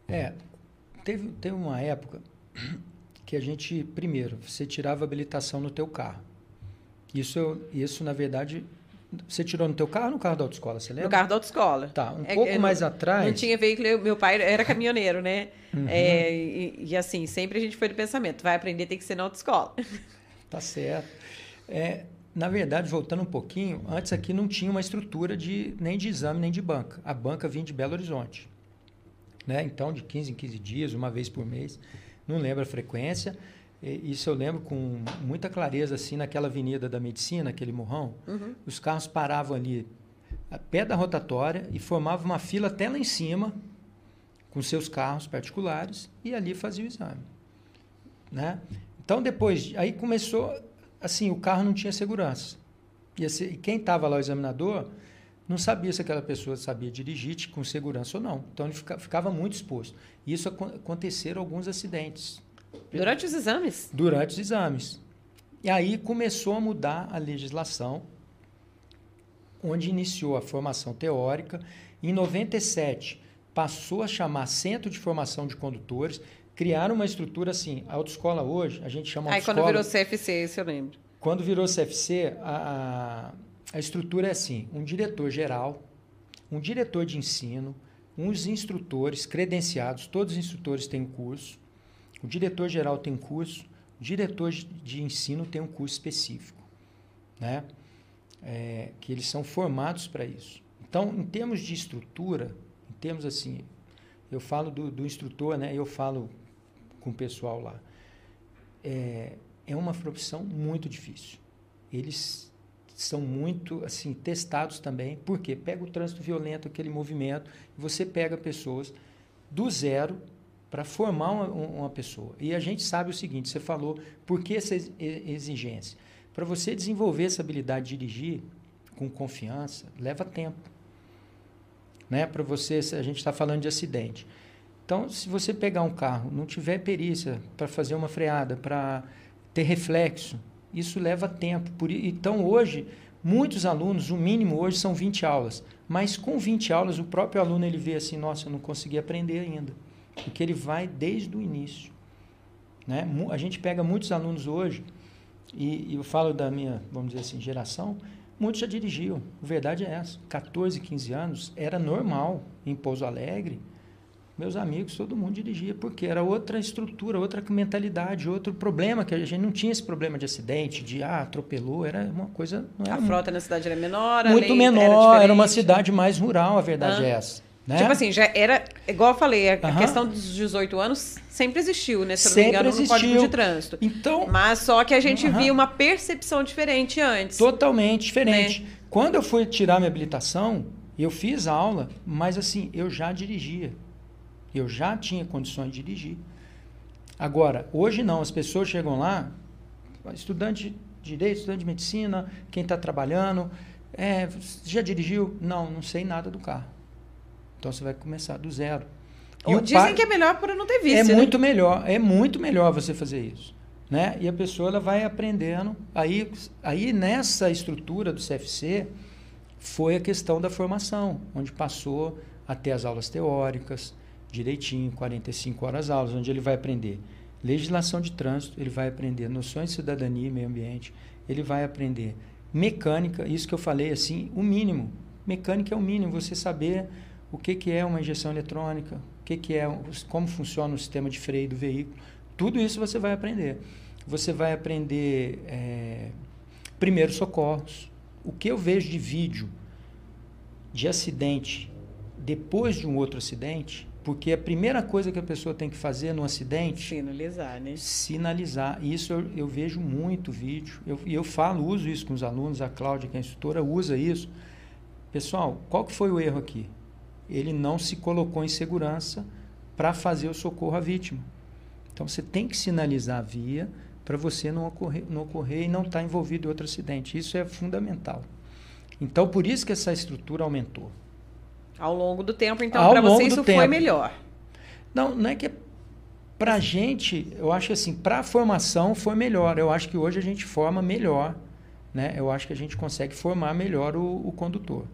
É, teve, teve uma época que a gente, primeiro, você tirava habilitação no teu carro. Isso, isso na verdade, você tirou no teu carro ou no carro da autoescola, você lembra? No carro da autoescola. Tá, um é, pouco mais não, atrás... Não tinha veículo, meu pai era caminhoneiro, né? Uhum. É, e, e, assim, sempre a gente foi do pensamento, vai aprender tem que ser na autoescola. Tá certo. É, na verdade, voltando um pouquinho, antes aqui não tinha uma estrutura de nem de exame nem de banca. A banca vinha de Belo Horizonte. Né? Então, de 15 em 15 dias, uma vez por mês. Não lembro a frequência. Isso eu lembro com muita clareza, assim, naquela avenida da Medicina, aquele morrão. Uhum. Os carros paravam ali, a pé da rotatória, e formavam uma fila até lá em cima, com seus carros particulares, e ali fazia o exame. Né? Então, depois, aí começou assim, o carro não tinha segurança. E, assim, e quem estava lá, o examinador, não sabia se aquela pessoa sabia dirigir com segurança ou não. Então ele fica, ficava muito exposto. E isso aconteceram alguns acidentes. Durante os exames? Durante os exames. E aí começou a mudar a legislação, onde iniciou a formação teórica. Em 97 passou a chamar Centro de Formação de Condutores criaram uma estrutura assim. A autoescola hoje, a gente chama Aí autoescola... quando virou CFC, isso eu lembro. Quando virou CFC, a, a estrutura é assim: um diretor geral, um diretor de ensino, uns instrutores credenciados, todos os instrutores têm curso, o diretor geral tem curso, o diretor de ensino tem um curso específico, né? É, que eles são formados para isso. Então, em termos de estrutura, em termos assim, eu falo do, do instrutor, né? Eu falo com o pessoal lá. É, é uma profissão muito difícil. Eles são muito assim testados também. Por quê? Pega o trânsito violento, aquele movimento, você pega pessoas do zero para formar uma, uma, pessoa. E a gente sabe o seguinte: você falou, por que essa exigência? Para você desenvolver essa habilidade de dirigir com confiança, leva tempo. Né? Para você, a gente está falando de acidente. Então, se você pegar um carro, não tiver perícia para fazer uma freada, para ter reflexo, isso leva tempo. Por, então, hoje, muitos alunos, o mínimo hoje são 20 aulas. Mas com 20 aulas, o próprio aluno ele vê assim, nossa, eu não consegui aprender ainda. Porque ele vai desde o início. Né? A gente pega muitos alunos hoje, e, e eu falo da minha, vamos dizer assim, geração, muitos já dirigiam. A verdade é essa. 14, 15 anos era normal em Pouso Alegre meus amigos, todo mundo dirigia, porque era outra estrutura, outra mentalidade, outro problema, que a gente não tinha esse problema de acidente, de ah, atropelou, era uma coisa. a frota na cidade era menor, muito menor, era, era, uma cidade mais rural, a verdade ah. é essa. Né? Tipo assim, já era, igual eu falei, a uhum. questão dos 18 anos sempre existiu, né? Se eu não me engano, existiu. no Código de Trânsito. Então, Mas só que a gente uhum. via uma percepção diferente antes. Totalmente diferente. Né? Quando eu fui tirar minha habilitação, eu fiz aula, mas assim, eu já dirigia. Eu já tinha condições de dirigir. Agora, hoje não, as pessoas chegam lá, estudante de direito, estudante de medicina, quem está trabalhando, é, já dirigiu? Não, não sei nada do carro. Então você vai começar do zero. Ou dizem pai, que é melhor por não ter visto. É né? muito melhor, é muito melhor você fazer isso. Né? E a pessoa ela vai aprendendo. Aí, aí nessa estrutura do CFC foi a questão da formação, onde passou até as aulas teóricas, direitinho, 45 horas aulas, onde ele vai aprender legislação de trânsito, ele vai aprender noções de cidadania e meio ambiente, ele vai aprender mecânica, isso que eu falei assim, o mínimo. Mecânica é o mínimo, você saber o que, que é uma injeção eletrônica, o que, que é, como funciona o sistema de freio do veículo. Tudo isso você vai aprender. Você vai aprender é, primeiros socorros. O que eu vejo de vídeo de acidente depois de um outro acidente porque a primeira coisa que a pessoa tem que fazer no acidente... Sinalizar, né? Sinalizar. Isso eu, eu vejo muito vídeo. E eu, eu falo, uso isso com os alunos. A Cláudia, que é a instrutora, usa isso. Pessoal, qual que foi o erro aqui? Ele não se colocou em segurança para fazer o socorro à vítima. Então, você tem que sinalizar a via para você não ocorrer, não ocorrer e não estar tá envolvido em outro acidente. Isso é fundamental. Então, por isso que essa estrutura aumentou. Ao longo do tempo, então, para você isso tempo. foi melhor. Não, não é que para a gente, eu acho assim, para a formação foi melhor. Eu acho que hoje a gente forma melhor, né? Eu acho que a gente consegue formar melhor o, o condutor.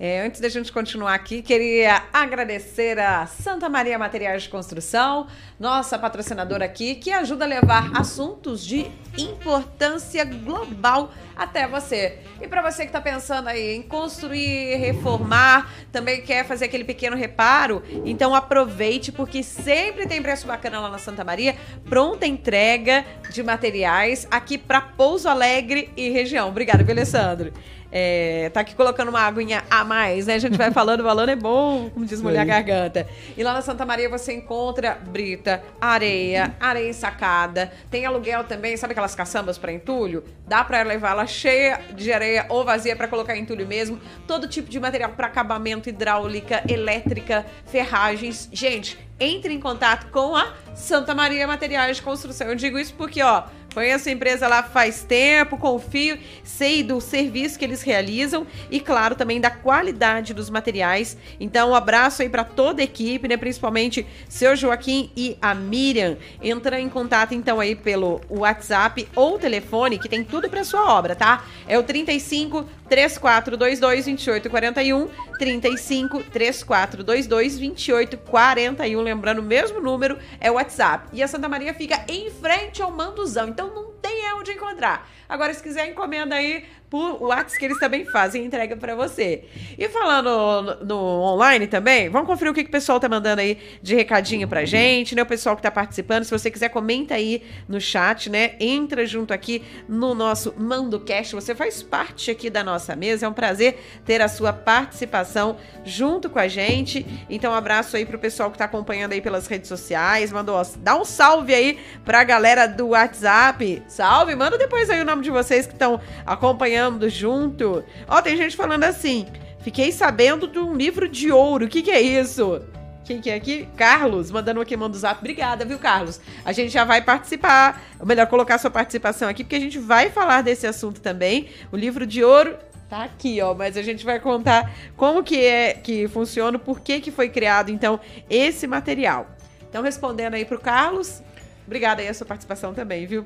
É, antes da gente continuar aqui, queria agradecer a Santa Maria Materiais de Construção, nossa patrocinadora aqui, que ajuda a levar assuntos de importância global até você. E para você que está pensando aí em construir, reformar, também quer fazer aquele pequeno reparo, então aproveite porque sempre tem preço bacana lá na Santa Maria, pronta entrega de materiais aqui para Pouso Alegre e região. Obrigada, Alessandro. É, tá aqui colocando uma aguinha a mais, né? A gente vai falando, falando é bom, como diz mulher garganta. E lá na Santa Maria você encontra brita, areia, areia ensacada, tem aluguel também, sabe aquelas caçambas para entulho? Dá para levar ela cheia de areia ou vazia para colocar entulho mesmo. Todo tipo de material para acabamento, hidráulica, elétrica, ferragens. Gente, entre em contato com a Santa Maria Materiais de Construção. Eu digo isso porque, ó, Conheço a empresa lá faz tempo, confio, sei do serviço que eles realizam e, claro, também da qualidade dos materiais. Então, um abraço aí para toda a equipe, né? Principalmente seu Joaquim e a Miriam. Entra em contato então aí pelo WhatsApp ou telefone, que tem tudo para sua obra, tá? É o 35 3422 2841 35 3422 2841. Lembrando, o mesmo número é o WhatsApp. E a Santa Maria fica em frente ao Manduzão. Então não tem onde encontrar. Agora, se quiser, encomenda aí por WhatsApp, que eles também fazem entrega para você. E falando no, no, online também, vamos conferir o que, que o pessoal tá mandando aí de recadinho pra gente, né? O pessoal que tá participando. Se você quiser, comenta aí no chat, né? Entra junto aqui no nosso MandoCast. Você faz parte aqui da nossa mesa. É um prazer ter a sua participação junto com a gente. Então, um abraço aí pro pessoal que tá acompanhando aí pelas redes sociais. Mandou, dá um salve aí pra galera do WhatsApp. Salve! Manda depois aí o nome de vocês que estão acompanhando junto. Ó, tem gente falando assim: fiquei sabendo de um livro de ouro. O que, que é isso? Quem que é aqui? Carlos, mandando aqui, manda o zap. Obrigada, viu, Carlos? A gente já vai participar. Ou melhor, colocar sua participação aqui, porque a gente vai falar desse assunto também. O livro de ouro tá aqui, ó. Mas a gente vai contar como que é que funciona, por que, que foi criado, então, esse material. Então, respondendo aí pro Carlos, obrigada aí a sua participação também, viu?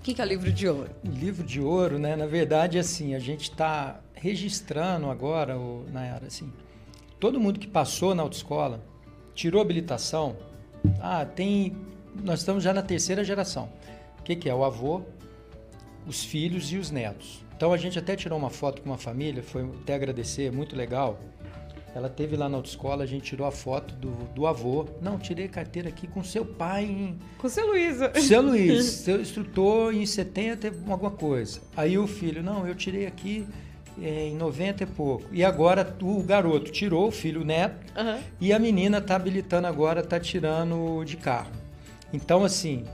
O que, que é o livro de ouro? Livro de ouro, né? Na verdade, assim, a gente está registrando agora, na Nayara, assim, todo mundo que passou na autoescola, tirou habilitação, ah, tem. Nós estamos já na terceira geração. O que, que é? O avô, os filhos e os netos. Então a gente até tirou uma foto com uma família, foi até agradecer, muito legal. Ela teve lá na autoescola, a gente tirou a foto do, do avô. Não, tirei carteira aqui com seu pai em. Com seu Luiz. Seu Luiz, seu instrutor em 70 alguma coisa. Aí o filho, não, eu tirei aqui é, em 90 e pouco. E agora o garoto tirou, o filho o neto, uhum. e a menina está habilitando agora, está tirando de carro. Então, assim,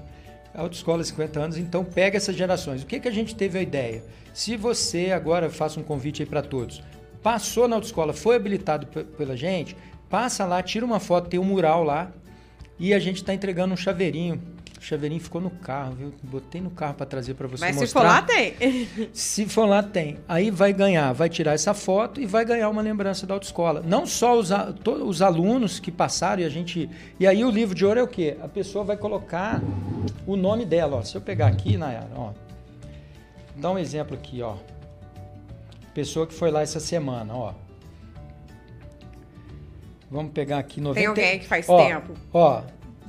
autoescola 50 anos, então pega essas gerações. O que, que a gente teve a ideia? Se você agora faça um convite aí para todos, passou na autoescola, foi habilitado pela gente, passa lá, tira uma foto, tem um mural lá, e a gente está entregando um chaveirinho o chaveirinho ficou no carro, viu? Botei no carro para trazer para você Mas mostrar. se for lá, tem. se for lá, tem. Aí vai ganhar, vai tirar essa foto e vai ganhar uma lembrança da autoescola. Não só os, os alunos que passaram e a gente... E aí o livro de ouro é o quê? A pessoa vai colocar o nome dela, ó. Se eu pegar aqui, Nayara, ó. Dá um exemplo aqui, ó. Pessoa que foi lá essa semana, ó. Vamos pegar aqui 90... Tem alguém que faz ó, tempo. Ó,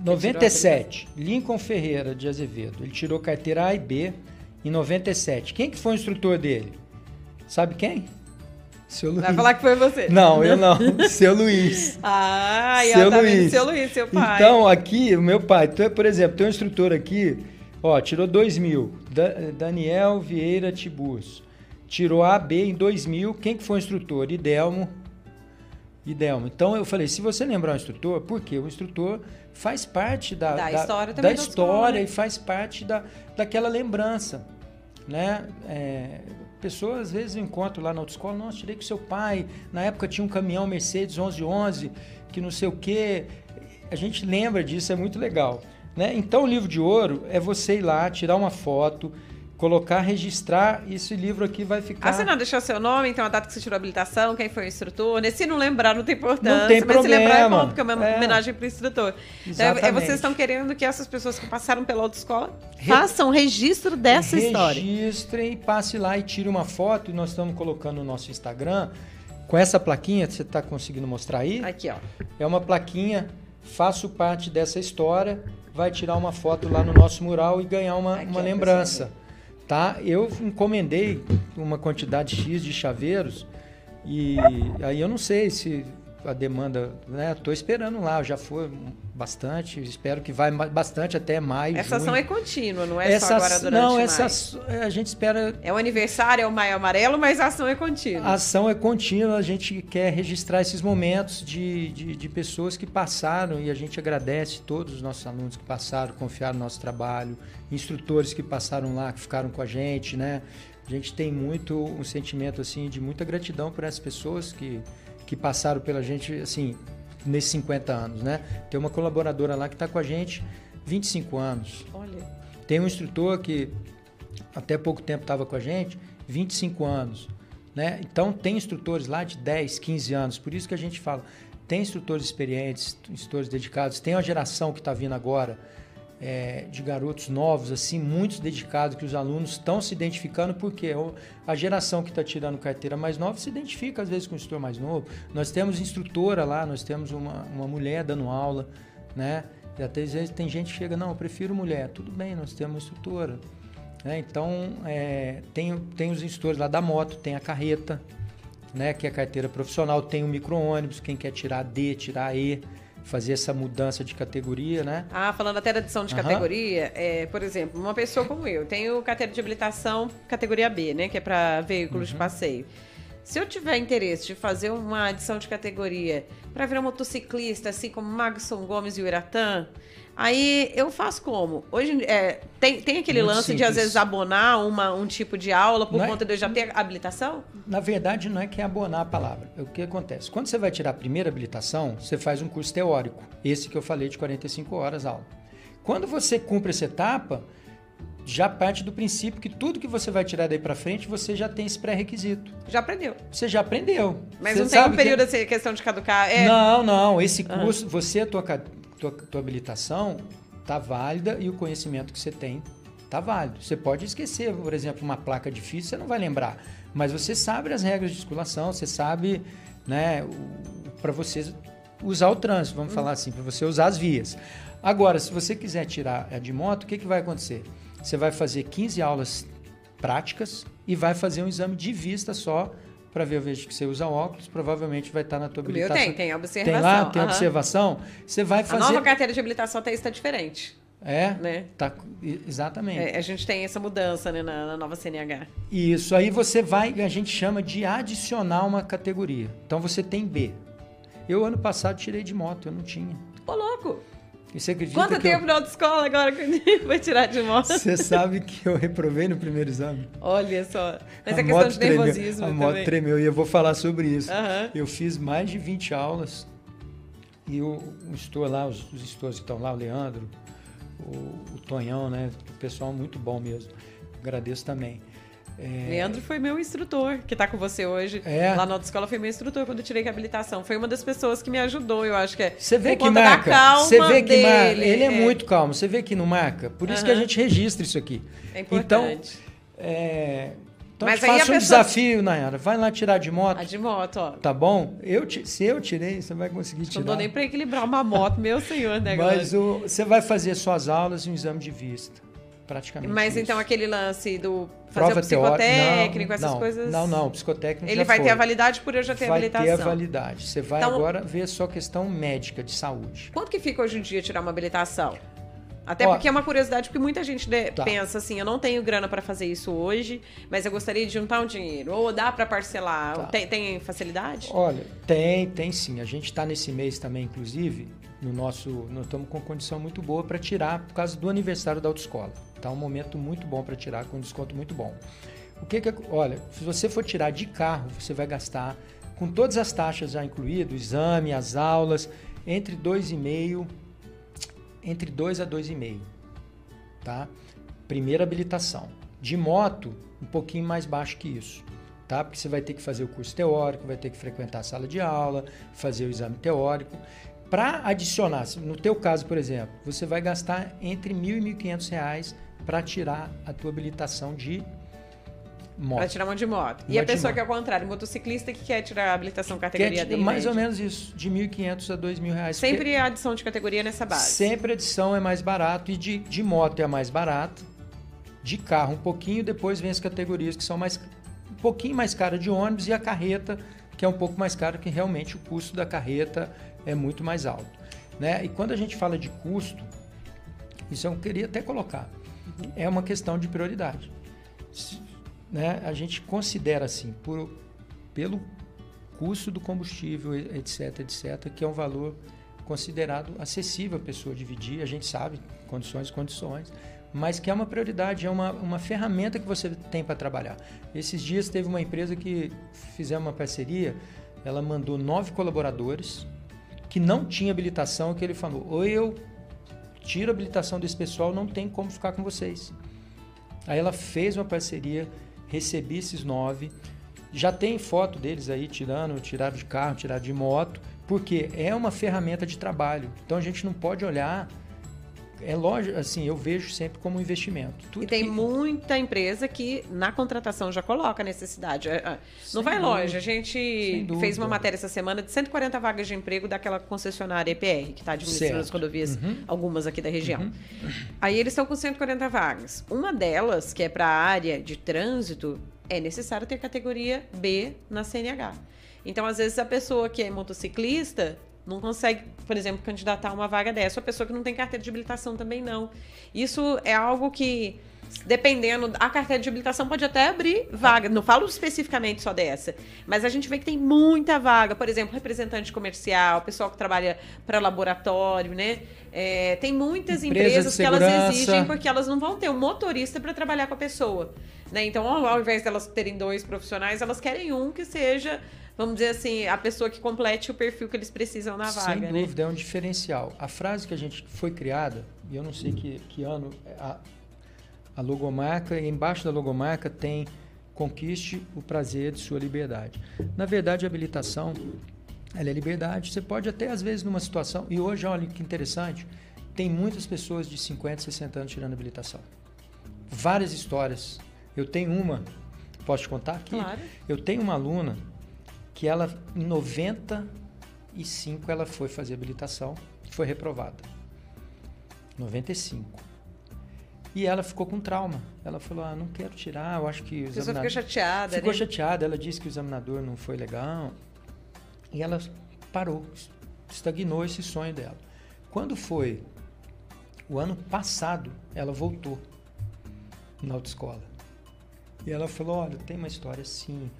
97, Lincoln Ferreira de Azevedo. Ele tirou carteira A e B em 97. Quem que foi o instrutor dele? Sabe quem? Seu Luiz. Vai falar que foi você. Não, eu não. seu Luiz. Ah, e seu tá Luiz. seu Luiz, seu pai. Então, aqui, o meu pai, por exemplo, tem um instrutor aqui, ó, tirou 2 mil. Da, Daniel Vieira Tibus. Tirou A, B em 2000. Quem que foi o instrutor? Idelmo. Idelmo. Então, eu falei, se você lembrar o instrutor, por quê? O instrutor faz parte da, da, da história, da história e faz parte da, daquela lembrança. Né? É, pessoas às vezes eu encontro lá na autoescola, nossa, tirei com seu pai, na época tinha um caminhão Mercedes 1111, que não sei o quê. A gente lembra disso, é muito legal. Né? Então o livro de ouro é você ir lá, tirar uma foto, colocar, registrar, e esse livro aqui vai ficar. Ah, você não deixou seu nome, então a data que você tirou a habilitação, quem foi o instrutor. Se não lembrar, não tem importância. Não tem mas problema. se lembrar é bom, porque é uma é. homenagem para o instrutor. Exatamente. Então, vocês estão querendo que essas pessoas que passaram pela autoescola Re... façam registro dessa Registrem história. Registrem, passe lá e tire uma foto, e nós estamos colocando no nosso Instagram. Com essa plaquinha, você está conseguindo mostrar aí? Aqui, ó. É uma plaquinha, faço parte dessa história, vai tirar uma foto lá no nosso mural e ganhar uma, Aqui, uma lembrança tá? Eu encomendei uma quantidade X de chaveiros e aí eu não sei se a demanda, né? Tô esperando lá, já foi bastante, espero que vai bastante até maio. Essa junho. ação é contínua, não é essa, só agora durante Não, essa é, a gente espera. É o aniversário, é o maio amarelo, mas a ação é contínua. A ação é contínua, a gente quer registrar esses momentos de, de, de pessoas que passaram e a gente agradece todos os nossos alunos que passaram, confiaram no nosso trabalho, instrutores que passaram lá, que ficaram com a gente, né? A gente tem muito um sentimento assim de muita gratidão por essas pessoas que que passaram pela gente, assim, nesses 50 anos, né? Tem uma colaboradora lá que está com a gente 25 anos. Olha. Tem um instrutor que até pouco tempo estava com a gente, 25 anos. Né? Então, tem instrutores lá de 10, 15 anos. Por isso que a gente fala, tem instrutores experientes, instrutores dedicados, tem uma geração que está vindo agora é, de garotos novos, assim, muitos dedicados, que os alunos estão se identificando, porque a geração que está tirando carteira mais nova se identifica às vezes com o instrutor mais novo. Nós temos instrutora lá, nós temos uma, uma mulher dando aula, né? E até às vezes tem gente que chega, não, eu prefiro mulher. Tudo bem, nós temos instrutora. Né? Então, é, tem, tem os instrutores lá da moto, tem a carreta, né? que é a carteira profissional, tem o micro-ônibus, quem quer tirar D, tirar E fazer essa mudança de categoria, né? Ah, falando até da adição de uhum. categoria, é, por exemplo, uma pessoa como eu, tenho carteira de habilitação categoria B, né, que é para veículos uhum. de passeio. Se eu tiver interesse de fazer uma adição de categoria para virar motociclista, assim como Magson Gomes e o Iratã, Aí eu faço como? Hoje é, tem, tem aquele Muito lance de às simples. vezes abonar uma, um tipo de aula por Não é- conta de eu já ter habilitação? Na verdade, não é que é abonar a palavra. O que acontece? Quando você vai tirar a primeira habilitação, você faz um curso teórico. Esse que eu falei de 45 horas aula. Quando você cumpre essa etapa, já parte do princípio que tudo que você vai tirar daí para frente, você já tem esse pré-requisito. Já aprendeu. Você já aprendeu. Mas Você não tem um sabe que- período assim, questão de caducar. É, Não, não. Esse curso, você, a tua, tua, tua habilitação tá válida e o conhecimento que você tem tá válido. Você pode esquecer, por exemplo, uma placa difícil, você não vai lembrar. Mas você sabe as regras de circulação, você sabe, né, para você usar o trânsito, vamos falar assim, para você usar as vias. Agora, se você quiser tirar a de moto, o que, que vai acontecer? Você vai fazer 15 aulas práticas e vai fazer um exame de vista só para ver, eu vejo que você usa óculos, provavelmente vai estar na tua o meu habilitação. tem, tem observação. Tem lá, tem aham. observação. Você vai A fazer. nova carteira de habilitação até está diferente. É, Né? tá, exatamente. É, a gente tem essa mudança né, na, na nova CNH. Isso, aí você vai, a gente chama de adicionar uma categoria. Então você tem B. Eu ano passado tirei de moto, eu não tinha. Pô, louco! E você acredita Quanto tempo na autoescola agora que vai tirar de moto? eu... Você sabe que eu reprovei no primeiro exame. Olha só. Mas A é questão de tremeu, nervosismo A moto também. tremeu e eu vou falar sobre isso. Aham. Eu fiz mais de 20 aulas e o gestor lá, os, os que estão lá, o Leandro, o, o Tonhão, né? O pessoal muito bom mesmo. Agradeço também. É, Leandro foi meu instrutor, que tá com você hoje. É. Lá na autoescola foi meu instrutor quando eu tirei a habilitação. Foi uma das pessoas que me ajudou, eu acho que é. Você vê que marca. Você vê que marca. dele, Ele é, muito calmo. Você vê que não marca. Por isso que a gente registra isso aqui. É Então, importante. é, então Mas te faço um pessoa- desafio, Nayara. Vai lá tirar de moto. A de moto, ó. Tá bom? Eu, ti- se eu tirei, você vai conseguir Não tirar. dou nem pra equilibrar uma moto, meu senhor, né, Mas o, você vai fazer suas aulas e um exame de vista. Praticamente. Mas isso. então aquele lance do fazer Prova o psicotécnico. Não, essas não, coisas. Não, não, o psicotécnico Ele vai foi. ter a validade por eu já ter vai habilitação. ter a validade. Você vai Então- agora ver só questão médica de saúde. Quanto que fica hoje em dia tirar uma habilitação? Até Ó, porque é uma curiosidade, porque muita gente Tá. pensa assim, eu não tenho grana pra fazer isso hoje, mas eu gostaria de juntar um dinheiro. Ou dá pra parcelar. Tá. Tem, tem facilidade? Olha, tem, tem sim. A gente está nesse mês também, inclusive, no nosso, nós estamos com condição muito boa para tirar por causa do aniversário da autoescola. Tá um momento muito bom para tirar com um desconto muito bom. O que que, olha, se você for tirar de carro, você vai gastar com todas as taxas já incluído, o exame, as aulas, entre 2,5 entre 2 a 2,5, tá? Primeira habilitação. De moto, um pouquinho mais baixo que isso, tá? Porque você vai ter que fazer o curso teórico, vai ter que frequentar a sala de aula, fazer o exame teórico. Para adicionar, no teu caso, por exemplo, você vai gastar entre R$ 1.000 e 1.500 reais para tirar a tua habilitação de moto. Pra tirar uma de moto. E Uma a pessoa que é o contrário, motociclista que quer tirar a habilitação categoria é D. mais ou menos isso, de 1.500 a 2.000 reais. Porque- Sempre a adição de categoria nessa base. Sempre a edição é mais barato e de, de moto é a mais barata. De carro um pouquinho, depois vem as categorias que são mais um pouquinho mais cara de ônibus e a carreta, que é um pouco mais cara, que realmente o custo da carreta é muito mais alto. Né? E quando a gente fala de custo, isso eu queria até colocar, é uma questão de prioridade. Se- Né? A gente considera assim, por, pelo custo do combustível, etc, etc, que é um valor considerado acessível a pessoa dividir, a gente sabe, condições, condições, mas que é uma prioridade, é uma, uma ferramenta que você tem para trabalhar. Esses dias teve uma empresa que fizemos uma parceria, ela mandou nove colaboradores que não tinha habilitação, que ele falou, ou eu tiro a habilitação desse pessoal, não tem como ficar com vocês. Aí ela fez uma parceria, recebi esses nove, já tem foto deles aí tirando, tiraram de carro, tiraram de moto, porque é uma ferramenta de trabalho. Então a gente não pode olhar, é lógico, assim, eu vejo sempre como um investimento. Tudo E tem que- muita empresa que na contratação já coloca a necessidade. É, é, Sem Não vai dúvida. longe. A gente fez uma matéria essa semana de 140 vagas de emprego daquela concessionária EPR, que está administrando Certo. as rodovias, Uhum. algumas aqui da região. Aí eles estão com 140 vagas. Uma delas, que é para a área de trânsito, é necessário ter categoria B na CNH. Então, às vezes, a pessoa que é motociclista não consegue, por exemplo, candidatar uma vaga dessa. Ou a pessoa que não tem carteira de habilitação também não. Isso é algo que dependendo, a carteira de habilitação pode até abrir vaga. Não falo especificamente só dessa, mas a gente vê que tem muita vaga. Por exemplo, representante comercial, pessoal que trabalha para laboratório, né? É, tem muitas Empresa empresas que elas exigem porque elas não vão ter um motorista para trabalhar com a pessoa. Né? Então, ao invés delas terem dois profissionais, elas querem um que seja, vamos dizer assim, a pessoa que complete o perfil que eles precisam na vaga. Sem né? dúvida, é um diferencial. A frase que a gente foi criada, e eu não sei que, que ano, a, a logomarca, e embaixo da logomarca tem conquiste o prazer de sua liberdade. Na verdade, a habilitação, ela é liberdade. Você pode até, às vezes, numa situação, e hoje, olha que interessante, tem muitas pessoas de 50, 60 anos tirando habilitação. Várias histórias. Eu tenho uma, posso te contar aqui? Claro. Eu tenho uma aluna que ela, em 95, ela foi fazer habilitação, foi reprovada. 95. E ela ficou com trauma. Ela falou: Ah, não quero tirar, eu acho que o examinador. fica chateada, Ficou né? chateada, ela disse que o examinador não foi legal. E ela parou, estagnou esse sonho dela. Quando foi o ano passado, ela voltou na autoescola. E ela falou: Olha, tem uma história assim.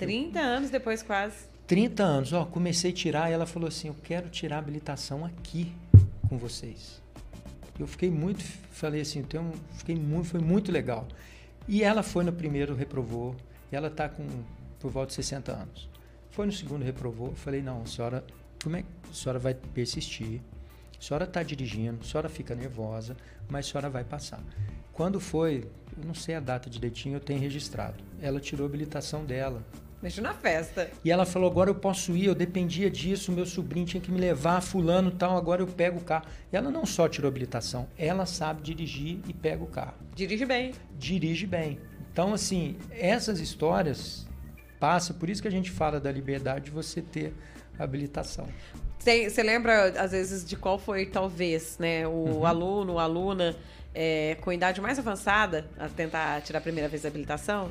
30 anos depois, quase. 30 anos, ó, comecei a tirar e ela falou assim: Eu quero tirar a habilitação aqui com vocês. Eu fiquei muito, falei assim, um, fiquei muito, foi muito legal. E ela foi no primeiro, reprovou, ela está com por volta de 60 anos. Foi no segundo, reprovou. Falei: Não, senhora, como é que a senhora vai persistir? A senhora está dirigindo, a senhora fica nervosa, mas a senhora vai passar. Quando foi, eu não sei a data direitinho, eu tenho registrado. Ela tirou a habilitação dela, Deixa na festa. e ela falou: agora eu posso ir, eu dependia disso, meu sobrinho tinha que me levar, fulano tal, agora eu pego o carro. E ela não só tirou habilitação, ela sabe dirigir e pega o carro. Dirige bem. Dirige bem. Então, assim, essas histórias passam, por isso que a gente fala da liberdade de você ter habilitação. Você lembra, às vezes, de qual foi, talvez, né? O Uhum. aluno, a aluna é, com idade mais avançada a tentar tirar a primeira vez a habilitação?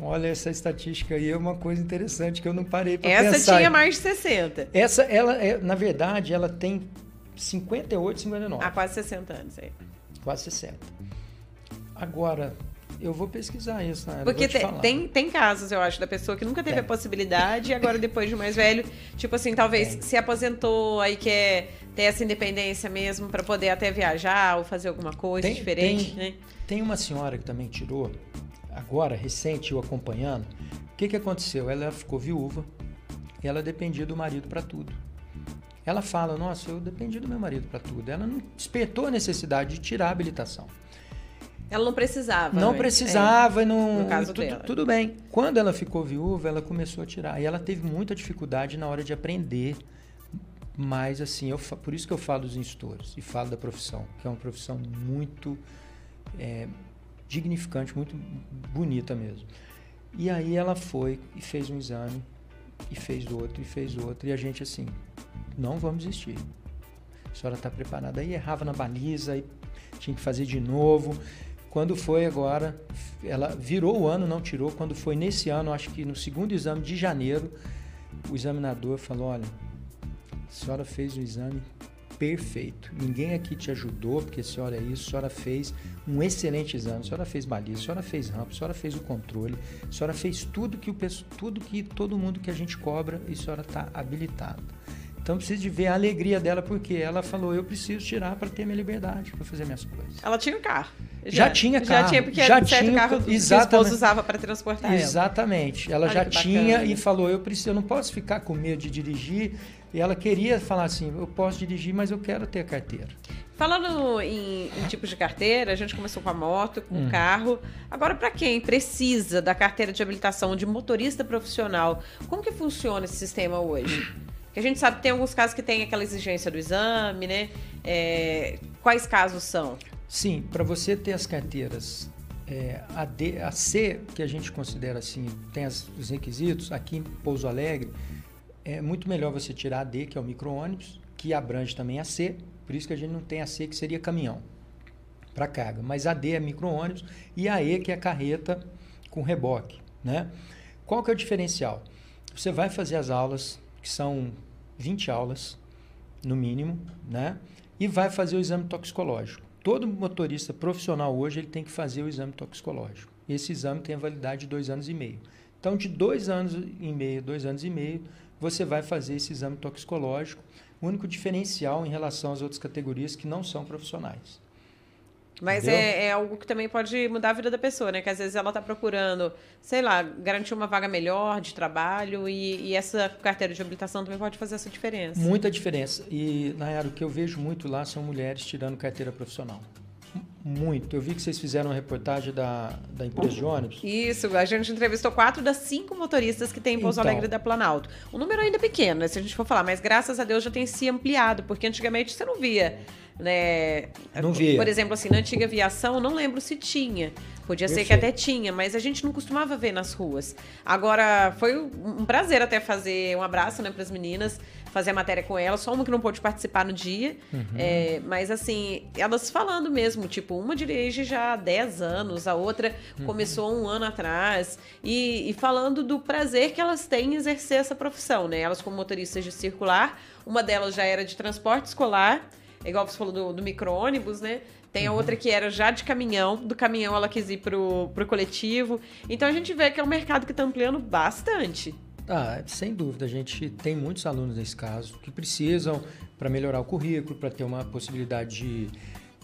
Olha, essa estatística aí é uma coisa interessante que eu não parei para Essa pensar. tinha mais de 60. Essa, ela, é, na verdade, ela tem 58, 59. Há quase 60 anos aí. Quase 60. Agora, eu vou pesquisar isso, né? Porque te tem, tem casos, eu acho, da pessoa que nunca teve Tem. a possibilidade e agora, depois de mais velho, tipo assim, talvez Tem. se aposentou, aí quer ter essa independência mesmo pra poder até viajar ou fazer alguma coisa Tem- diferente, né? Tem uma senhora que também tirou, agora, recente, eu acompanhando. O que, que aconteceu? Ela ficou viúva e ela dependia do marido para tudo. Ela fala: Nossa, eu dependi do meu marido para tudo. Ela não despertou a necessidade de tirar a habilitação. Ela não precisava. Não né? precisava e não. No caso tudo, dela. tudo bem. Quando ela ficou viúva, ela começou a tirar. E ela teve muita dificuldade na hora de aprender. Mas, assim, eu, por isso que eu falo dos instrutores e falo da profissão, que é uma profissão muito é, dignificante, muito bonita mesmo. E aí ela foi e fez um exame, e fez outro, e fez outro. E a gente, assim, não vamos desistir. A senhora está preparada. Aí errava na baliza, aí tinha que fazer de novo. Quando foi agora, ela virou o ano, não tirou. Quando foi nesse ano, acho que no segundo exame de janeiro, o examinador falou: Olha, a senhora fez o exame perfeito. Ninguém aqui te ajudou, porque a senhora é isso. A senhora fez um excelente exame. A senhora fez baliza, a senhora fez rampa, a senhora fez o controle, a senhora fez tudo que, o, tudo que todo mundo que a gente cobra e a senhora está habilitada. Então precisa de ver a alegria dela, porque ela falou: Eu preciso tirar para ter minha liberdade, para fazer minhas coisas. Ela tinha um carro. Já tinha Já carro, tinha, porque já certo tinha o carro que esposo usava para transportar ela. Exatamente. Ela Olha já tinha bacana. e falou: eu preciso, eu não posso ficar com medo de dirigir. E ela queria falar assim: eu posso dirigir, mas eu quero ter a carteira. Falando em, em tipos de carteira, a gente começou com a moto, com Hum. o carro. Agora, para quem precisa da carteira de habilitação de motorista profissional, como que funciona esse sistema hoje? Porque a gente sabe que tem alguns casos que tem aquela exigência do exame, né? É, quais casos são? Sim, para você ter as carteiras é, a, D, a C, que a gente considera assim, tem as- os requisitos, aqui em Pouso Alegre, é muito melhor você tirar a D, que é o micro-ônibus, que abrange também a C, por isso que a gente não tem a C, que seria caminhão, para carga. Mas a D é micro-ônibus e a E, que é carreta com reboque. Né? Qual que é o diferencial? Você vai fazer as aulas, que são 20 aulas, no mínimo, né? e vai fazer o exame toxicológico. todo motorista profissional hoje ele tem que fazer o exame toxicológico. Esse exame tem a validade de dois anos e meio. Então, de dois anos e meio, dois anos e meio, você vai fazer esse exame toxicológico. O único diferencial em relação às outras categorias que não são profissionais. Mas é, é, algo que também pode mudar a vida da pessoa, né? Que às vezes ela está procurando, sei lá, garantir uma vaga melhor de trabalho e, e, essa carteira de habilitação também pode fazer essa diferença. Muita diferença. E, Nayara, o que eu vejo muito lá são mulheres tirando carteira profissional. Muito. Eu vi que vocês fizeram uma reportagem da, da empresa de ônibus. Isso, a gente entrevistou quatro das cinco motoristas que tem em Pouso então, Alegre da Planalto. O número ainda é pequeno, né, se a gente for falar, mas graças a Deus já tem se ampliado, porque antigamente você não via né? Não via. Por exemplo, assim, na antiga aviação, não lembro se tinha. Podia eu ser sei. que até tinha, mas a gente não costumava ver nas ruas. Agora, foi um prazer até fazer um abraço né, para as meninas, fazer a matéria com elas. Só uma que não pôde participar no dia. Uhum. É, mas, assim, elas falando mesmo, tipo, uma dirige já há 10 anos, a outra uhum. começou um ano atrás. E, e falando do prazer que elas têm em exercer essa profissão, né? Elas, como motoristas de circular, uma delas já era de transporte escolar igual você falou do, do micro-ônibus, né? Tem a uhum. outra que era já de caminhão, do caminhão ela quis ir pro, pro coletivo. Então a gente vê que é um mercado que está ampliando bastante. Ah, sem dúvida, a gente tem muitos alunos nesse caso que precisam para melhorar o currículo, para ter uma possibilidade de,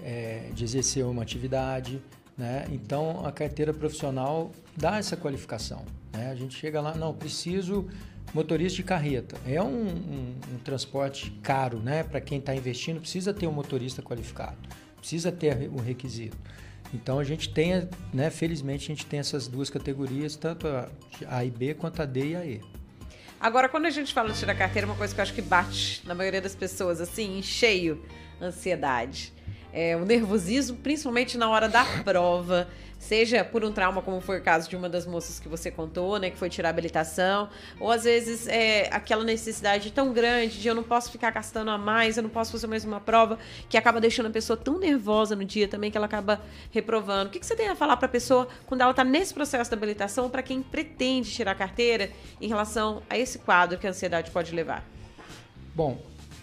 é, de exercer uma atividade. Né? Então a carteira profissional dá essa qualificação. Né? A gente chega lá, não, preciso motorista de carreta. É um, um, um transporte caro, né? Para quem está investindo, precisa ter um motorista qualificado, precisa ter o requisito. Então a gente tem, né? Felizmente a gente tem essas duas categorias, tanto a A e B quanto a D e a E. Agora, quando a gente fala de tirar carteira, uma coisa que eu acho que bate na maioria das pessoas, assim, em cheio, ansiedade. É, o nervosismo, principalmente na hora da prova seja por um trauma, como foi o caso de uma das moças que você contou, né, que foi tirar a habilitação, ou às vezes é aquela necessidade tão grande de eu não posso ficar gastando a mais, eu não posso fazer mais uma prova, que acaba deixando a pessoa tão nervosa no dia também que ela acaba reprovando. O que, que você tem a falar para a pessoa quando ela está nesse processo da habilitação, para quem pretende tirar a carteira, em relação a esse quadro que a ansiedade pode levar? Bom,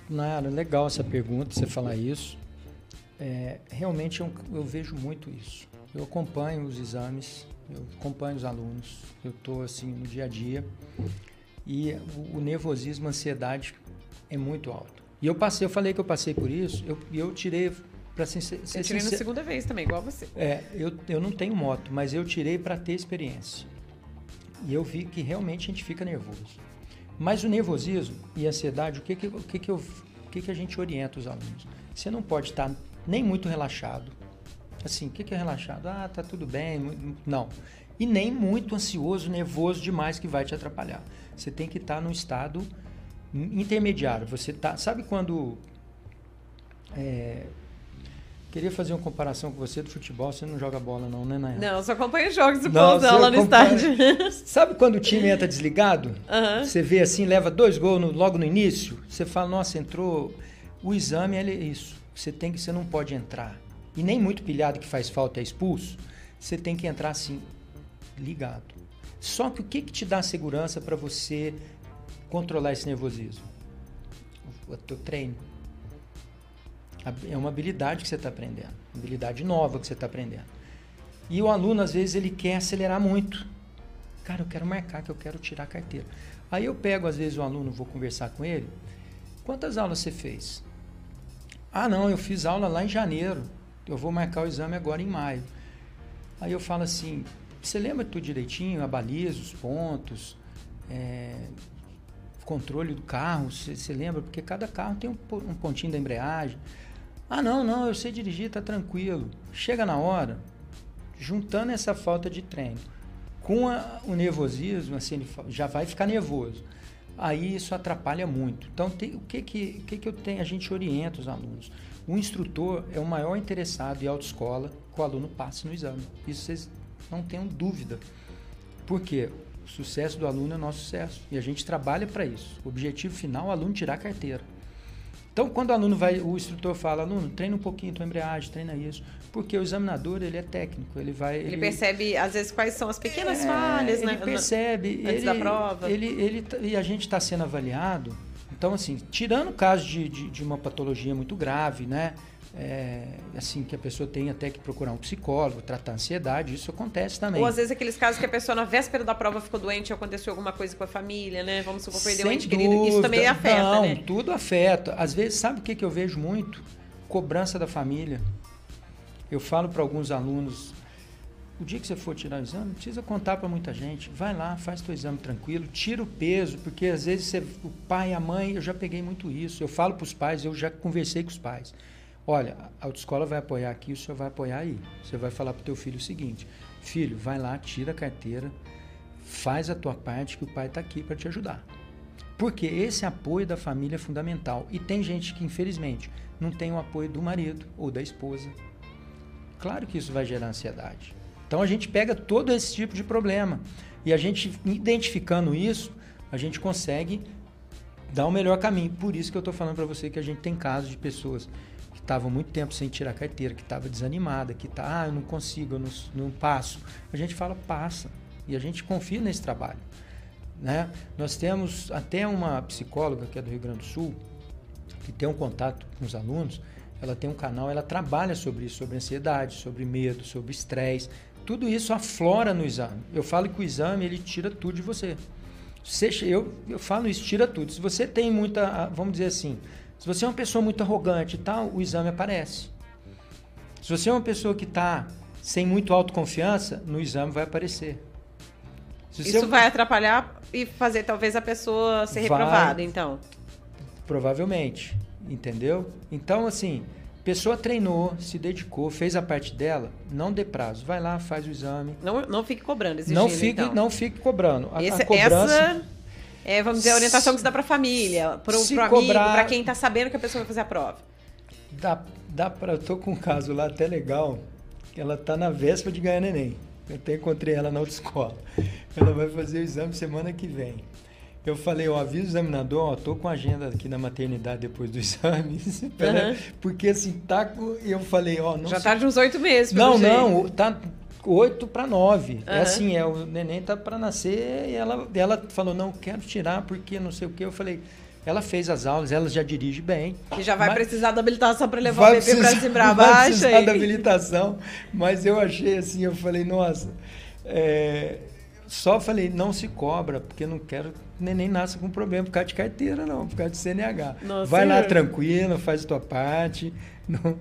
Nara, legal essa pergunta, você falar isso. É, realmente eu, eu vejo muito isso. Eu acompanho os exames, eu acompanho os alunos, eu estou assim no dia a dia e o, o, nervosismo, a ansiedade é muito alto. E eu passei, eu falei que eu passei por isso, eu, eu tirei para ser, ser Eu tirei na segunda vez também, igual você. É, eu, eu não tenho moto, mas eu tirei para ter experiência. E eu vi que realmente a gente fica nervoso. Mas o nervosismo e a ansiedade, o que que, o que, que, eu, o que, que a gente orienta os alunos? Você não pode estar nem muito relaxado, Assim, o que é relaxado? Ah, tá tudo bem. Não. E nem muito ansioso, nervoso demais que vai te atrapalhar. Você tem que estar tá num estado intermediário. Você tá, sabe quando é, queria fazer uma comparação com você do futebol, você não joga bola não, né, Nayara? Não, só acompanha os jogos do Paulzão lá no estádio. Sabe quando o time entra desligado? Uhum. Você vê assim, leva dois gols no, logo no início, você fala, nossa, entrou... O exame é isso. Você tem que, você não pode entrar e nem muito pilhado que faz falta é expulso, você tem que entrar assim, ligado. Só que o que, que te dá segurança para você controlar esse nervosismo? O teu treino. É uma habilidade que você está aprendendo, habilidade nova que você está aprendendo. E o aluno, às vezes, ele quer acelerar muito. Cara, eu quero marcar, que eu quero tirar a carteira. Aí eu pego, às vezes, o aluno, vou conversar com ele. Quantas aulas você fez? Ah, não, eu fiz aula lá em janeiro eu vou marcar o exame agora em maio. Aí eu falo assim, você lembra tudo direitinho, a baliza, os pontos, é, controle do carro, você, lembra? Porque cada carro tem um, um, pontinho da embreagem. Ah, não, não, eu sei dirigir, tá tranquilo. Chega na hora, juntando essa falta de treino com a, o nervosismo, assim, ele já vai ficar nervoso. Aí isso atrapalha muito. Então, tem, o que que, que que eu tenho? A gente orienta os alunos. O instrutor é o maior interessado em autoescola que o aluno passe no exame. Isso vocês não tenham dúvida. Por quê? O sucesso do aluno é o nosso sucesso. E a gente trabalha para isso. O objetivo final é o aluno tirar a carteira. Então, quando o aluno vai, o instrutor fala, aluno, treina um pouquinho tua embreagem, treina isso. Porque o examinador, ele é técnico, ele vai... Ele, ele percebe, às vezes, quais são as pequenas é, falhas, ele né? percebe. Antes ele, da prova. Ele, ele, e a gente está sendo avaliado então, assim, tirando o caso de, de, de, uma patologia muito grave, né? é, assim que a pessoa tem até que procurar um psicólogo, tratar ansiedade, isso acontece também. Ou às vezes aqueles casos que a pessoa na véspera da prova ficou doente, aconteceu alguma coisa com a família, né? Vamos supor, perdeu um ente querido, isso também afeta, Não, né? tudo afeta. Às vezes, sabe o que, que eu vejo muito? Cobrança da família. Eu falo para alguns alunos, o dia que você for tirar o exame, não precisa contar para muita gente. Vai lá, faz teu exame tranquilo, tira o peso, porque às vezes você, o pai, a mãe, eu já peguei muito isso. Eu falo para os pais, eu já conversei com os pais. Olha, a autoescola vai apoiar aqui, o senhor vai apoiar aí. Você vai falar para o teu filho o seguinte: filho, vai lá, tira a carteira, faz a tua parte que o pai está aqui para te ajudar. Porque esse apoio da família é fundamental. E tem gente que, infelizmente, não tem o apoio do marido ou da esposa. Claro que isso vai gerar ansiedade. Então a gente pega todo esse tipo de problema. E a gente, identificando isso, a gente consegue dar o melhor caminho. Por isso que eu estou falando para você que a gente tem casos de pessoas que estavam muito tempo sem tirar carteira, que estava desanimada, que tá, ah, eu não consigo, eu não, não passo. A gente fala, passa. E a gente confia nesse trabalho. Né? Nós temos até uma psicóloga que é do Rio Grande do Sul, que tem um contato com os alunos, ela tem um canal, ela trabalha sobre isso, sobre ansiedade, sobre medo, sobre estresse. Tudo isso aflora no exame. Eu falo que o exame ele tira tudo de você. eu, eu falo isso, tira tudo. Se você tem muita, vamos dizer assim, se você é uma pessoa muito arrogante e tal, o exame aparece. Se você é uma pessoa que está sem muito autoconfiança, no exame vai aparecer. Se Isso vai atrapalhar e fazer talvez a pessoa ser vai, reprovada, então. Provavelmente, entendeu? Então, assim, pessoa treinou, se dedicou, fez a parte dela, não dê prazo. Vai lá, faz o exame. Não, não fique cobrando, exigindo, não fique, então. Não fique cobrando. A, Esse, a cobrança... Essa é, vamos dizer, a orientação que se dá para a família, para o amigo, para quem está sabendo que a pessoa vai fazer a prova. Dá, dá para. Eu tô com um caso lá até legal, que ela tá na véspera de ganhar neném. Eu até encontrei ela na autoescola. Ela vai fazer o exame semana que vem. Eu falei, ó, avisa o examinador, ó, tô com a agenda aqui na maternidade depois do exame. Uhum. Porque assim, tá com. Eu falei, ó, não. Já sei... tá de uns oito meses, Não, não, tá 8 para 9. Uhum. É assim, é, o neném tá para nascer e ela, ela falou, não, quero tirar porque não sei o que. Eu falei, ela fez as aulas, ela já dirige bem. E já vai precisar da habilitação para levar o bebê para cima para baixo. Vai precisar aí. da habilitação, mas eu achei assim, eu falei, nossa, é, só falei, não se cobra, porque não quero que neném nasça com problema por causa de carteira, não, por causa de CNH. Nossa, vai lá tranquilo, faz a tua parte, não,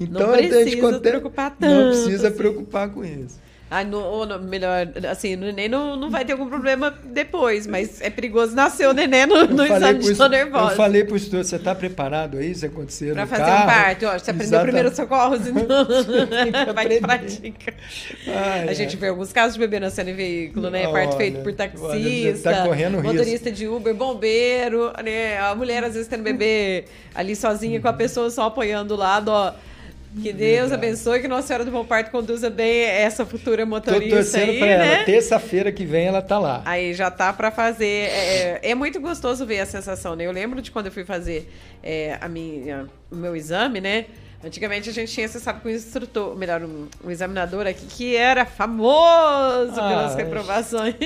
então, não precisa preocupar tanto. Não precisa assim. preocupar com isso. Ah, no, ou no, melhor, assim, o neném não, não vai ter algum problema depois, mas é perigoso nascer o neném no, no exame de dor nervosa. Eu falei pro estudo, você está preparado aí se acontecer Para fazer carro? um parto, ó, você aprendeu o primeiro socorro, então vai prática. Ai, a gente vê alguns casos de bebê nascendo em veículo, né? Olha, parto feito por taxista, tá motorista risco. de Uber, bombeiro, né? A mulher às vezes tendo bebê ali sozinha com a pessoa só apoiando do lado, ó que Deus Verdade. abençoe que Nossa Senhora do Bom Parto conduza bem essa futura motorista Tô torcendo aí, pra né? ela. Terça-feira que vem ela tá lá. Aí já tá para fazer. É, é, é, muito gostoso ver a sensação, né? Eu lembro de quando eu fui fazer é, a minha, o meu exame, né? Antigamente a gente tinha, você sabe, com um instrutor, melhor, um, um examinador aqui que era famoso ah, pelas reprovações.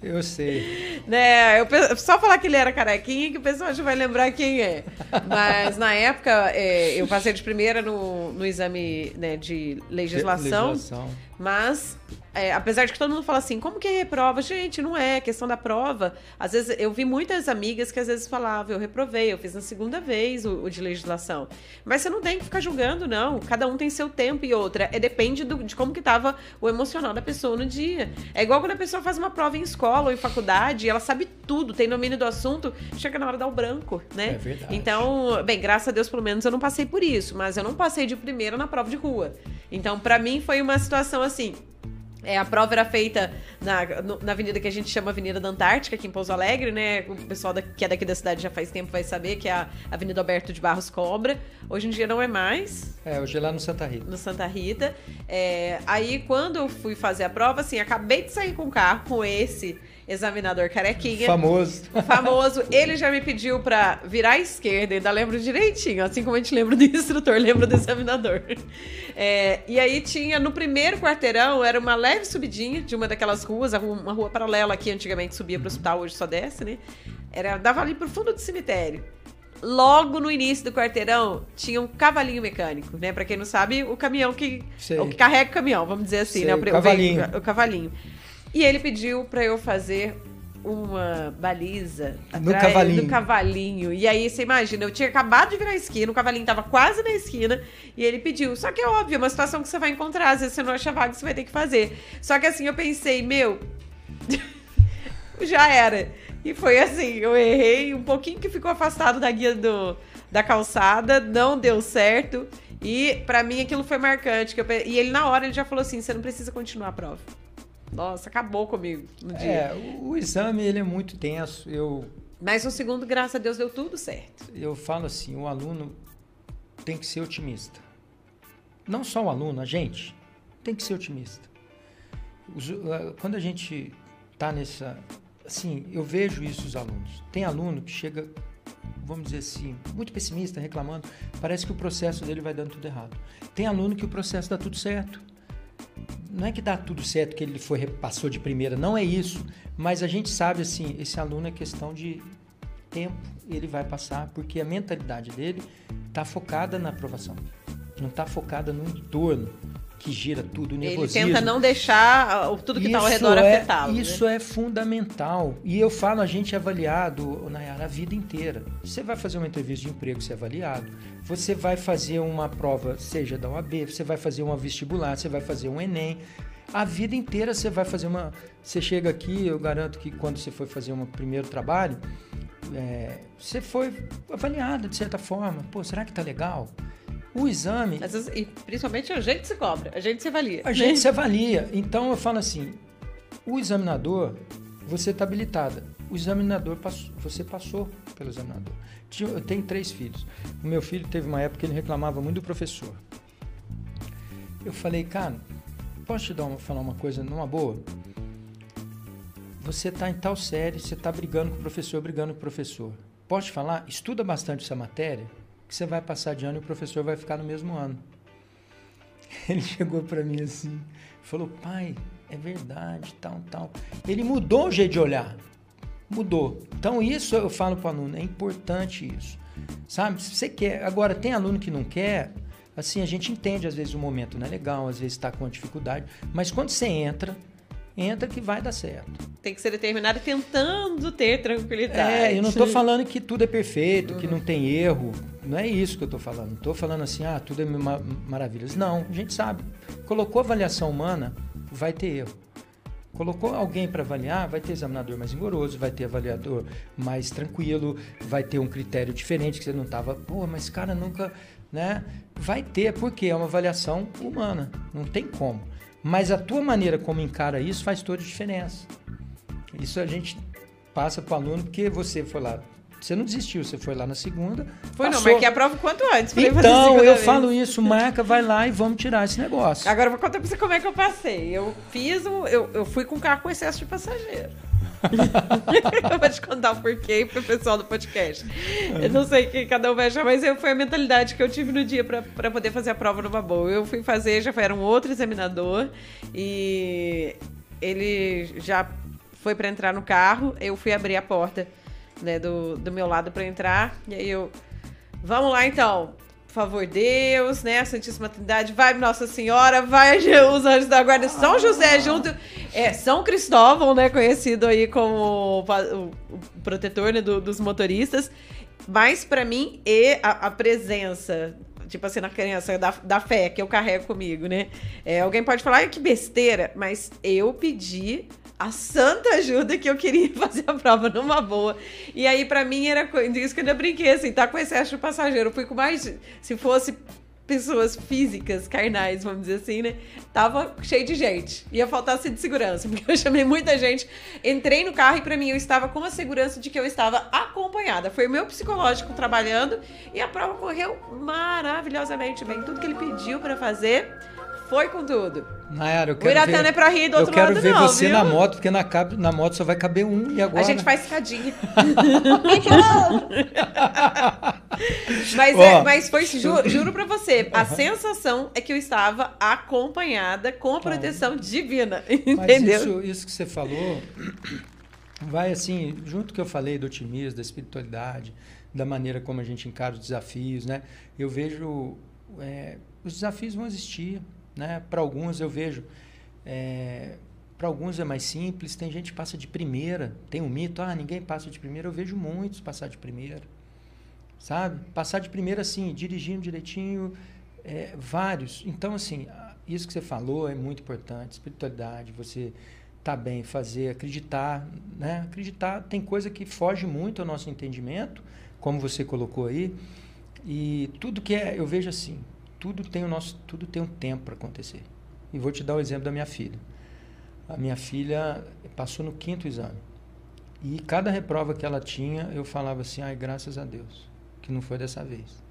Eu sei. né? Eu, só falar que ele era carequinha que o pessoal já vai lembrar quem é. Mas na época é, eu passei de primeira no, no exame né, de legislação, legislação. Mas é, apesar de que todo mundo fala assim, como que é reprova? Gente, não é questão da prova. Às vezes, eu vi muitas amigas que às vezes falavam, eu reprovei, eu fiz na segunda vez o, o de legislação. Mas você não tem que ficar julgando, não. Cada um tem seu tempo e outra. É, depende do, de como que tava o emocional da pessoa no dia. É igual quando a pessoa faz uma prova em escola ou em faculdade, ela sabe tudo, tem domínio do assunto, chega na hora de dar o branco, né? É verdade. Então, bem, graças a Deus, pelo menos eu não passei por isso, mas eu não passei de primeira na prova de rua. Então, para mim, foi uma situação assim é, a prova era feita na, na avenida que a gente chama Avenida da Antártica, aqui em Pouso Alegre, né? O pessoal da, que é daqui da cidade já faz tempo vai saber que é a Avenida Alberto de Barros Cobra. Hoje em dia não é mais. É, hoje é lá no Santa Rita. No Santa Rita. É, aí, quando eu fui fazer a prova, assim, acabei de sair com o carro com esse examinador carequinha. Famoso. Famoso. Ele já me pediu pra virar à esquerda, ainda lembro direitinho, assim como a gente lembra do instrutor, lembra do examinador. É, e aí tinha, no primeiro quarteirão, era uma leve subidinha de uma daquelas ruas, uma rua paralela que antigamente subia pro hospital, hoje só desce, né? Era, dava ali pro fundo do cemitério. logo no início do quarteirão, tinha um cavalinho mecânico, né? Pra quem não sabe, o caminhão que. Sei. O que carrega o caminhão, vamos dizer assim, Sei, né? o pre- cavalinho. veículo, o cavalinho. E ele pediu pra eu fazer uma baliza No atrás cavalinho. do cavalinho. E aí você imagina, eu tinha acabado de virar a esquina, o cavalinho tava quase na esquina, e ele pediu. Só que é óbvio, é uma situação que você vai encontrar, às vezes você não acha vaga, você vai ter que fazer. Só que assim, eu pensei, meu, já era. E foi assim, eu errei um pouquinho que ficou afastado da guia do, da calçada, não deu certo. E pra mim aquilo foi marcante. eu e ele na hora ele já falou assim: você não precisa continuar a prova. Nossa, acabou comigo no dia. É, o, o exame ele é muito tenso. Eu, Mas o segundo, graças a Deus, deu tudo certo. eu falo assim, o aluno tem que ser otimista. Não só o aluno, a gente tem que ser otimista. Os- ah, quando a gente tá nessa, assim, eu vejo isso os alunos. Tem aluno que chega, vamos dizer assim, muito pessimista, reclamando, parece que o processo dele vai dando tudo errado. Tem aluno que o processo dá tudo certo. Não é que dá tudo certo que ele foi passou de primeira, não é isso. Mas a gente sabe assim, esse aluno é questão de tempo, ele vai passar porque a mentalidade dele está focada na aprovação, não está focada no entorno que gira tudo, o Ele nervosismo. tenta não deixar ah, tudo que tá ao redor é- afetá-lo. né? Isso é fundamental. E eu falo, a gente é avaliado, Nayara, a vida inteira. Você vai fazer uma entrevista de emprego, você é avaliado. Você vai fazer uma prova, seja da OAB, você vai fazer uma vestibular, você vai fazer um Enem. A vida inteira você vai fazer uma. Você chega aqui, eu garanto que quando você foi fazer um primeiro trabalho, é, você foi avaliado de certa forma. Pô, será que tá legal? O exame, vezes- e principalmente a gente se cobra, a gente se avalia. a né? gente se avalia. Então eu falo assim: o examinador, você está habilitada. O examinador, passou, você passou pelo examinador. Eu tenho três filhos. O meu filho teve uma época que ele reclamava muito do professor. Eu falei, cara, posso te dar uma, falar uma coisa numa boa? Você está em tal série, você está brigando com o professor, brigando com o professor. Posso te falar? Estuda bastante essa matéria, que você vai passar de ano e o professor vai ficar no mesmo ano. Ele chegou para mim assim, falou: pai, é verdade, tal, tal. Ele mudou o jeito de olhar. Mudou. Então, isso eu falo para o aluno: é importante isso. Sabe? Se você quer. Agora, tem aluno que não quer. Assim, a gente entende, às vezes o momento não é legal, às vezes está com uma dificuldade. Mas quando você entra, entra que vai dar certo. Tem que ser determinado tentando ter tranquilidade. É, eu não estou falando que tudo é perfeito, que não tem erro. Não é isso que eu estou falando. Estou falando assim, ah, tudo é ma maravilhas. Não, a gente sabe. Colocou avaliação humana, vai ter erro. Colocou alguém para avaliar, vai ter examinador mais rigoroso, vai ter avaliador mais tranquilo, vai ter um critério diferente que você não estava, pô, mas esse cara nunca, né? Vai ter, porque é uma avaliação humana, não tem como. Mas a tua maneira como encara isso faz toda a diferença. Isso a gente passa para o aluno porque você foi lá, você não desistiu, você foi lá na segunda. Foi não, passou. marquei a prova o quanto antes. Então, eu vez. falo isso, marca, vai lá e vamos tirar esse negócio. Agora eu vou contar pra você como é que eu passei. Eu fiz um. Eu, eu fui com carro com excesso de passageiro. eu vou te contar o porquê pro pessoal do podcast. Eu não sei que cada um vai achar, mas eu, foi a mentalidade que eu tive no dia pra, pra poder fazer a prova numa boa. Eu fui fazer, já foi, era um outro examinador e ele já foi pra entrar no carro. Eu fui abrir a porta né, do, do meu lado pra entrar. E aí eu. Vamos lá então. Por favor, Deus, né? Santíssima Trindade, vai Nossa Senhora, vai os anjos da guarda, São José junto, é, São Cristóvão, né? Conhecido aí como o, protetor né, do- dos motoristas. Mas pra mim, e a, a presença, tipo assim, na criança da, da fé que eu carrego comigo, né? É, alguém pode falar, "Ai, que besteira, mas eu pedi a santa ajuda que eu queria fazer a prova numa boa. E aí, pra mim, era isso que eu ainda brinquei, assim, tá com excesso de passageiro. Eu fui com mais. Se fosse pessoas físicas, carnais, vamos dizer assim, né? Tava cheio de gente. Ia faltar cinto de segurança, porque eu chamei muita gente. Entrei no carro e pra mim eu estava com a segurança de que eu estava acompanhada. Foi o meu psicológico trabalhando e a prova correu maravilhosamente bem. Tudo que ele pediu pra fazer foi com tudo. Nayara, eu O quero Iratã ver, não é pra rir do eu outro quero lado, ver não, você viu? na moto, porque na, cab- na moto só vai caber um e agora... A gente faz escadinha. mas, Ó. é, mas foi, ju- juro pra você, a sensação é que eu estava acompanhada com a proteção divina. Mas Entendeu? isso, isso que você falou, vai assim, junto que eu falei do otimismo, da espiritualidade, da maneira como a gente encara os desafios, né? Eu vejo é, os desafios vão existir, né? Para alguns eu vejo é, para alguns é mais simples, tem gente que passa de primeira, tem um mito, ah, ninguém passa de primeira, eu vejo muitos passar de primeira, sabe? Passar de primeira, assim, dirigindo direitinho, é, vários. Então, assim, isso que você falou é muito importante, espiritualidade, você tá bem, fazer, acreditar, né? Acreditar tem coisa que foge muito ao nosso entendimento, como você colocou aí, e tudo que é, eu vejo assim, tudo tem o nosso, tudo tem um tempo para acontecer. E vou te dar o um exemplo da minha filha. A minha filha passou no quinto exame. E cada reprova que ela tinha, eu falava assim, ai, graças a Deus, que não foi dessa vez.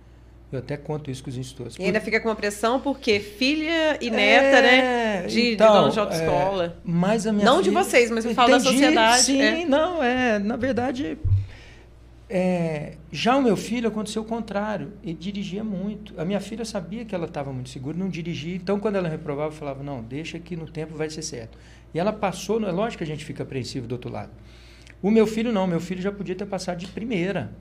Eu até conto isso com os instrutores. E ainda fica com uma pressão porque filha e neta, né, é, né? De, então, de dono de autoescola. É, mas a minha Não filha, de vocês, mas eu falo da sociedade. Sim, é. não, é. Na verdade, é, já o meu filho aconteceu o contrário. Ele dirigia muito. A minha filha sabia que ela estava muito segura, não dirigia. Então, quando ela reprovava, eu falava: não, deixa que no tempo vai ser certo. E ela passou, é lógico que a gente fica apreensivo do outro lado. O meu filho não, meu filho já podia ter passado de primeira.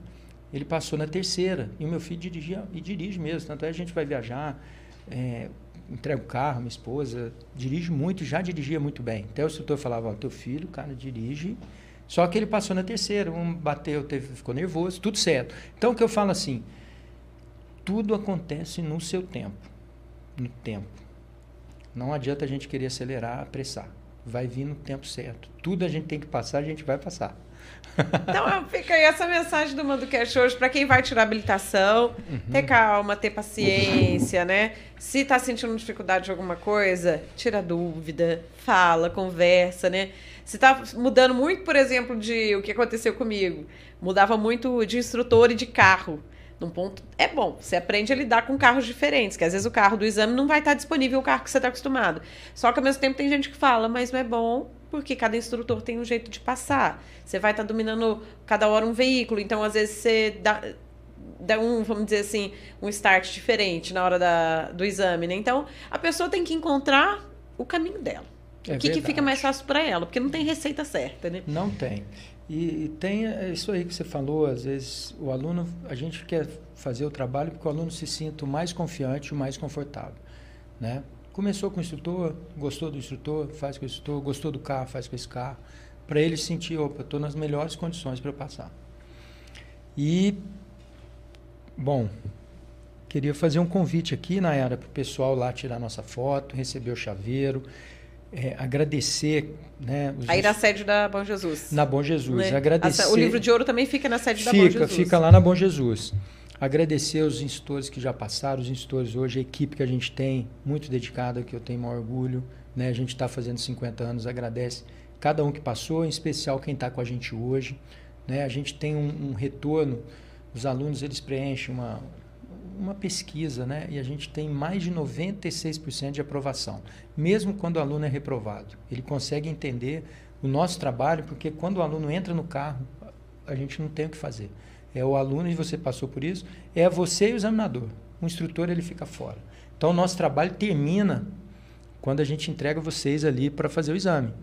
Ele passou na terceira. E o meu filho dirigia, e dirige mesmo. Tanto é que a gente vai viajar, é, entrega o carro, minha esposa, dirige muito, já dirigia muito bem. Até o instrutor falava, ó, teu filho, cara, dirige. Só que ele passou na terceira, um bateu, teve, ficou nervoso, tudo certo. Então o que eu falo assim, tudo acontece no seu tempo. No tempo. Não adianta a gente querer acelerar, apressar vai vir no tempo certo. Tudo a gente tem que passar, a gente vai passar. Então fica aí essa mensagem do Manducast hoje para quem vai tirar habilitação, uhum. ter calma, ter paciência, né? Se está sentindo dificuldade de alguma coisa, tira dúvida, fala, conversa, né? Se está mudando muito, por exemplo, de o que aconteceu comigo, mudava muito de instrutor e de carro num ponto é bom. Você aprende a lidar com carros diferentes, que às vezes o carro do exame não vai estar disponível o carro que você está acostumado. Só que ao mesmo tempo tem gente que fala, mas não é bom porque cada instrutor tem um jeito de passar. Você vai estar dominando cada hora um veículo, então às vezes você dá, dá um, vamos dizer assim, um start diferente na hora da, do exame, né? Então a pessoa tem que encontrar o caminho dela. É o que, que fica mais fácil para ela, porque não tem receita certa, né? Não tem. E, e tem isso aí que você falou, às vezes o aluno, a gente quer fazer o trabalho porque o aluno se sinta o mais confiante, o mais confortável, né? Começou com o instrutor, gostou do instrutor, faz com o instrutor, gostou do carro, faz com esse carro, para ele sentir, opa, estou nas melhores condições para passar. E, bom, queria fazer um convite aqui, Nayara, para o pessoal lá tirar nossa foto, receber o chaveiro, é, agradecer. Né, Aí na sede da Bom Jesus. Na Bom Jesus. Né? Agradecer. O livro de ouro também fica na sede fica, da Bom Jesus. Fica lá na Bom Jesus. Agradecer os instrutores que já passaram, os instrutores hoje, a equipe que a gente tem, muito dedicada, que eu tenho maior orgulho. Né? A gente está fazendo 50 anos, agradece cada um que passou, em especial quem está com a gente hoje. Né? A gente tem um, um retorno, os alunos eles preenchem uma, uma pesquisa, né? E a gente tem mais de 96% de aprovação, mesmo quando o aluno é reprovado. Ele consegue entender o nosso trabalho, porque quando o aluno entra no carro, a gente não tem o que fazer. É o aluno, e você passou por isso, é você e o examinador. O instrutor, ele fica fora. Então, o nosso trabalho termina quando a gente entrega vocês ali para fazer o exame.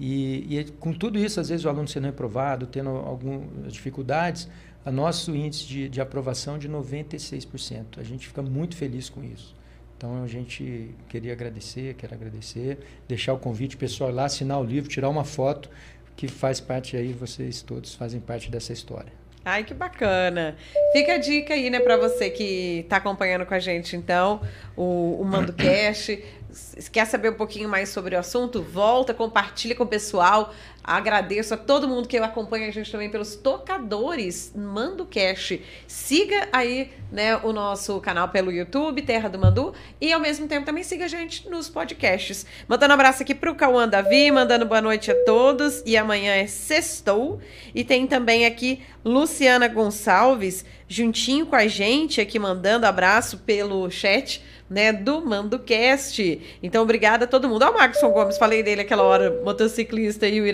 E, e, com tudo isso, às vezes o aluno sendo reprovado, tendo algumas dificuldades, a nosso índice de, de aprovação é de 96%. A gente fica muito feliz com isso. Então a gente queria agradecer, quero agradecer, deixar o convite pessoal lá, assinar o livro, tirar uma foto, que faz parte aí, vocês todos fazem parte dessa história. Ai, que bacana. Fica a dica aí, né, para você que está acompanhando com a gente, então, o, o Mando Cash. Quer saber um pouquinho mais sobre o assunto? Volta, compartilha com o pessoal. Agradeço a todo mundo que acompanha a gente também pelos tocadores Mando Cash. Siga aí né, o nosso canal pelo YouTube, Terra do Mandu, e ao mesmo tempo também siga a gente nos podcasts. Mandando um abraço aqui pro Cauã Davi, mandando boa noite a todos. E amanhã é sextou. E tem também aqui Luciana Gonçalves, juntinho com a gente, aqui mandando abraço pelo chat né, do MandoCast. Então, obrigada a todo mundo. Ó, o Maxson Gomes, falei dele aquela hora, motociclista e o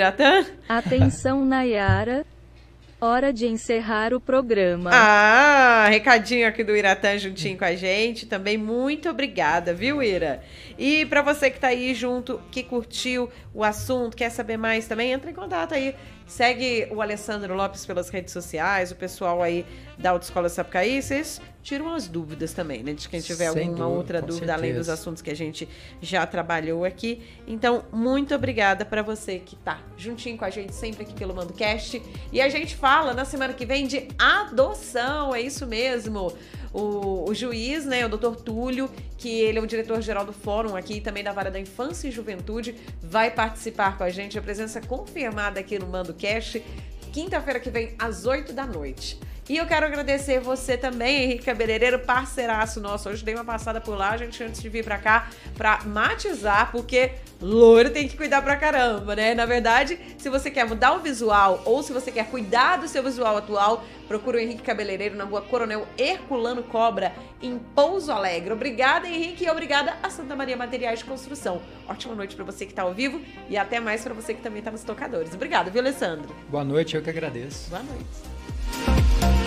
Atenção, Nayara. Hora de encerrar o programa. Ah, recadinho aqui do Iratã juntinho com a gente. Também muito obrigada, viu, Ira? E para você que tá aí junto, que curtiu o assunto, quer saber mais também, entra em contato aí. Segue o Alessandro Lopes pelas redes sociais, o pessoal aí da Autoescola Sapucaí, vocês tiram as dúvidas também, né? De quem tiver Sem alguma dúvida, outra dúvida além dos certeza. assuntos que a gente já trabalhou aqui. Então, muito obrigada para você que tá juntinho com a gente sempre aqui pelo MandoCast. E a gente fala na semana que vem de adoção, é isso mesmo. O, o juiz, né, o doutor Túlio, que ele é o diretor-geral do fórum aqui e também da Vara da Infância e Juventude, vai participar com a gente, a presença confirmada aqui no MandoCast, quinta-feira que vem, às 8 da noite. E eu quero agradecer você também, Henrique Cabeleireiro, parceiraço nosso. Hoje dei uma passada por lá, gente, antes de vir pra cá, pra matizar, porque loiro tem que cuidar pra caramba, né? Na verdade, se você quer mudar o visual ou se você quer cuidar do seu visual atual, procura o Henrique Cabeleireiro na rua Coronel Herculano Cobra, em Pouso Alegre. Obrigada, Henrique, e obrigada a Santa Maria Materiais de Construção. Ótima noite pra você que tá ao vivo e até mais pra você que também tá nos tocadores. Obrigada, viu, Alessandro? Boa noite, eu que agradeço. Boa noite.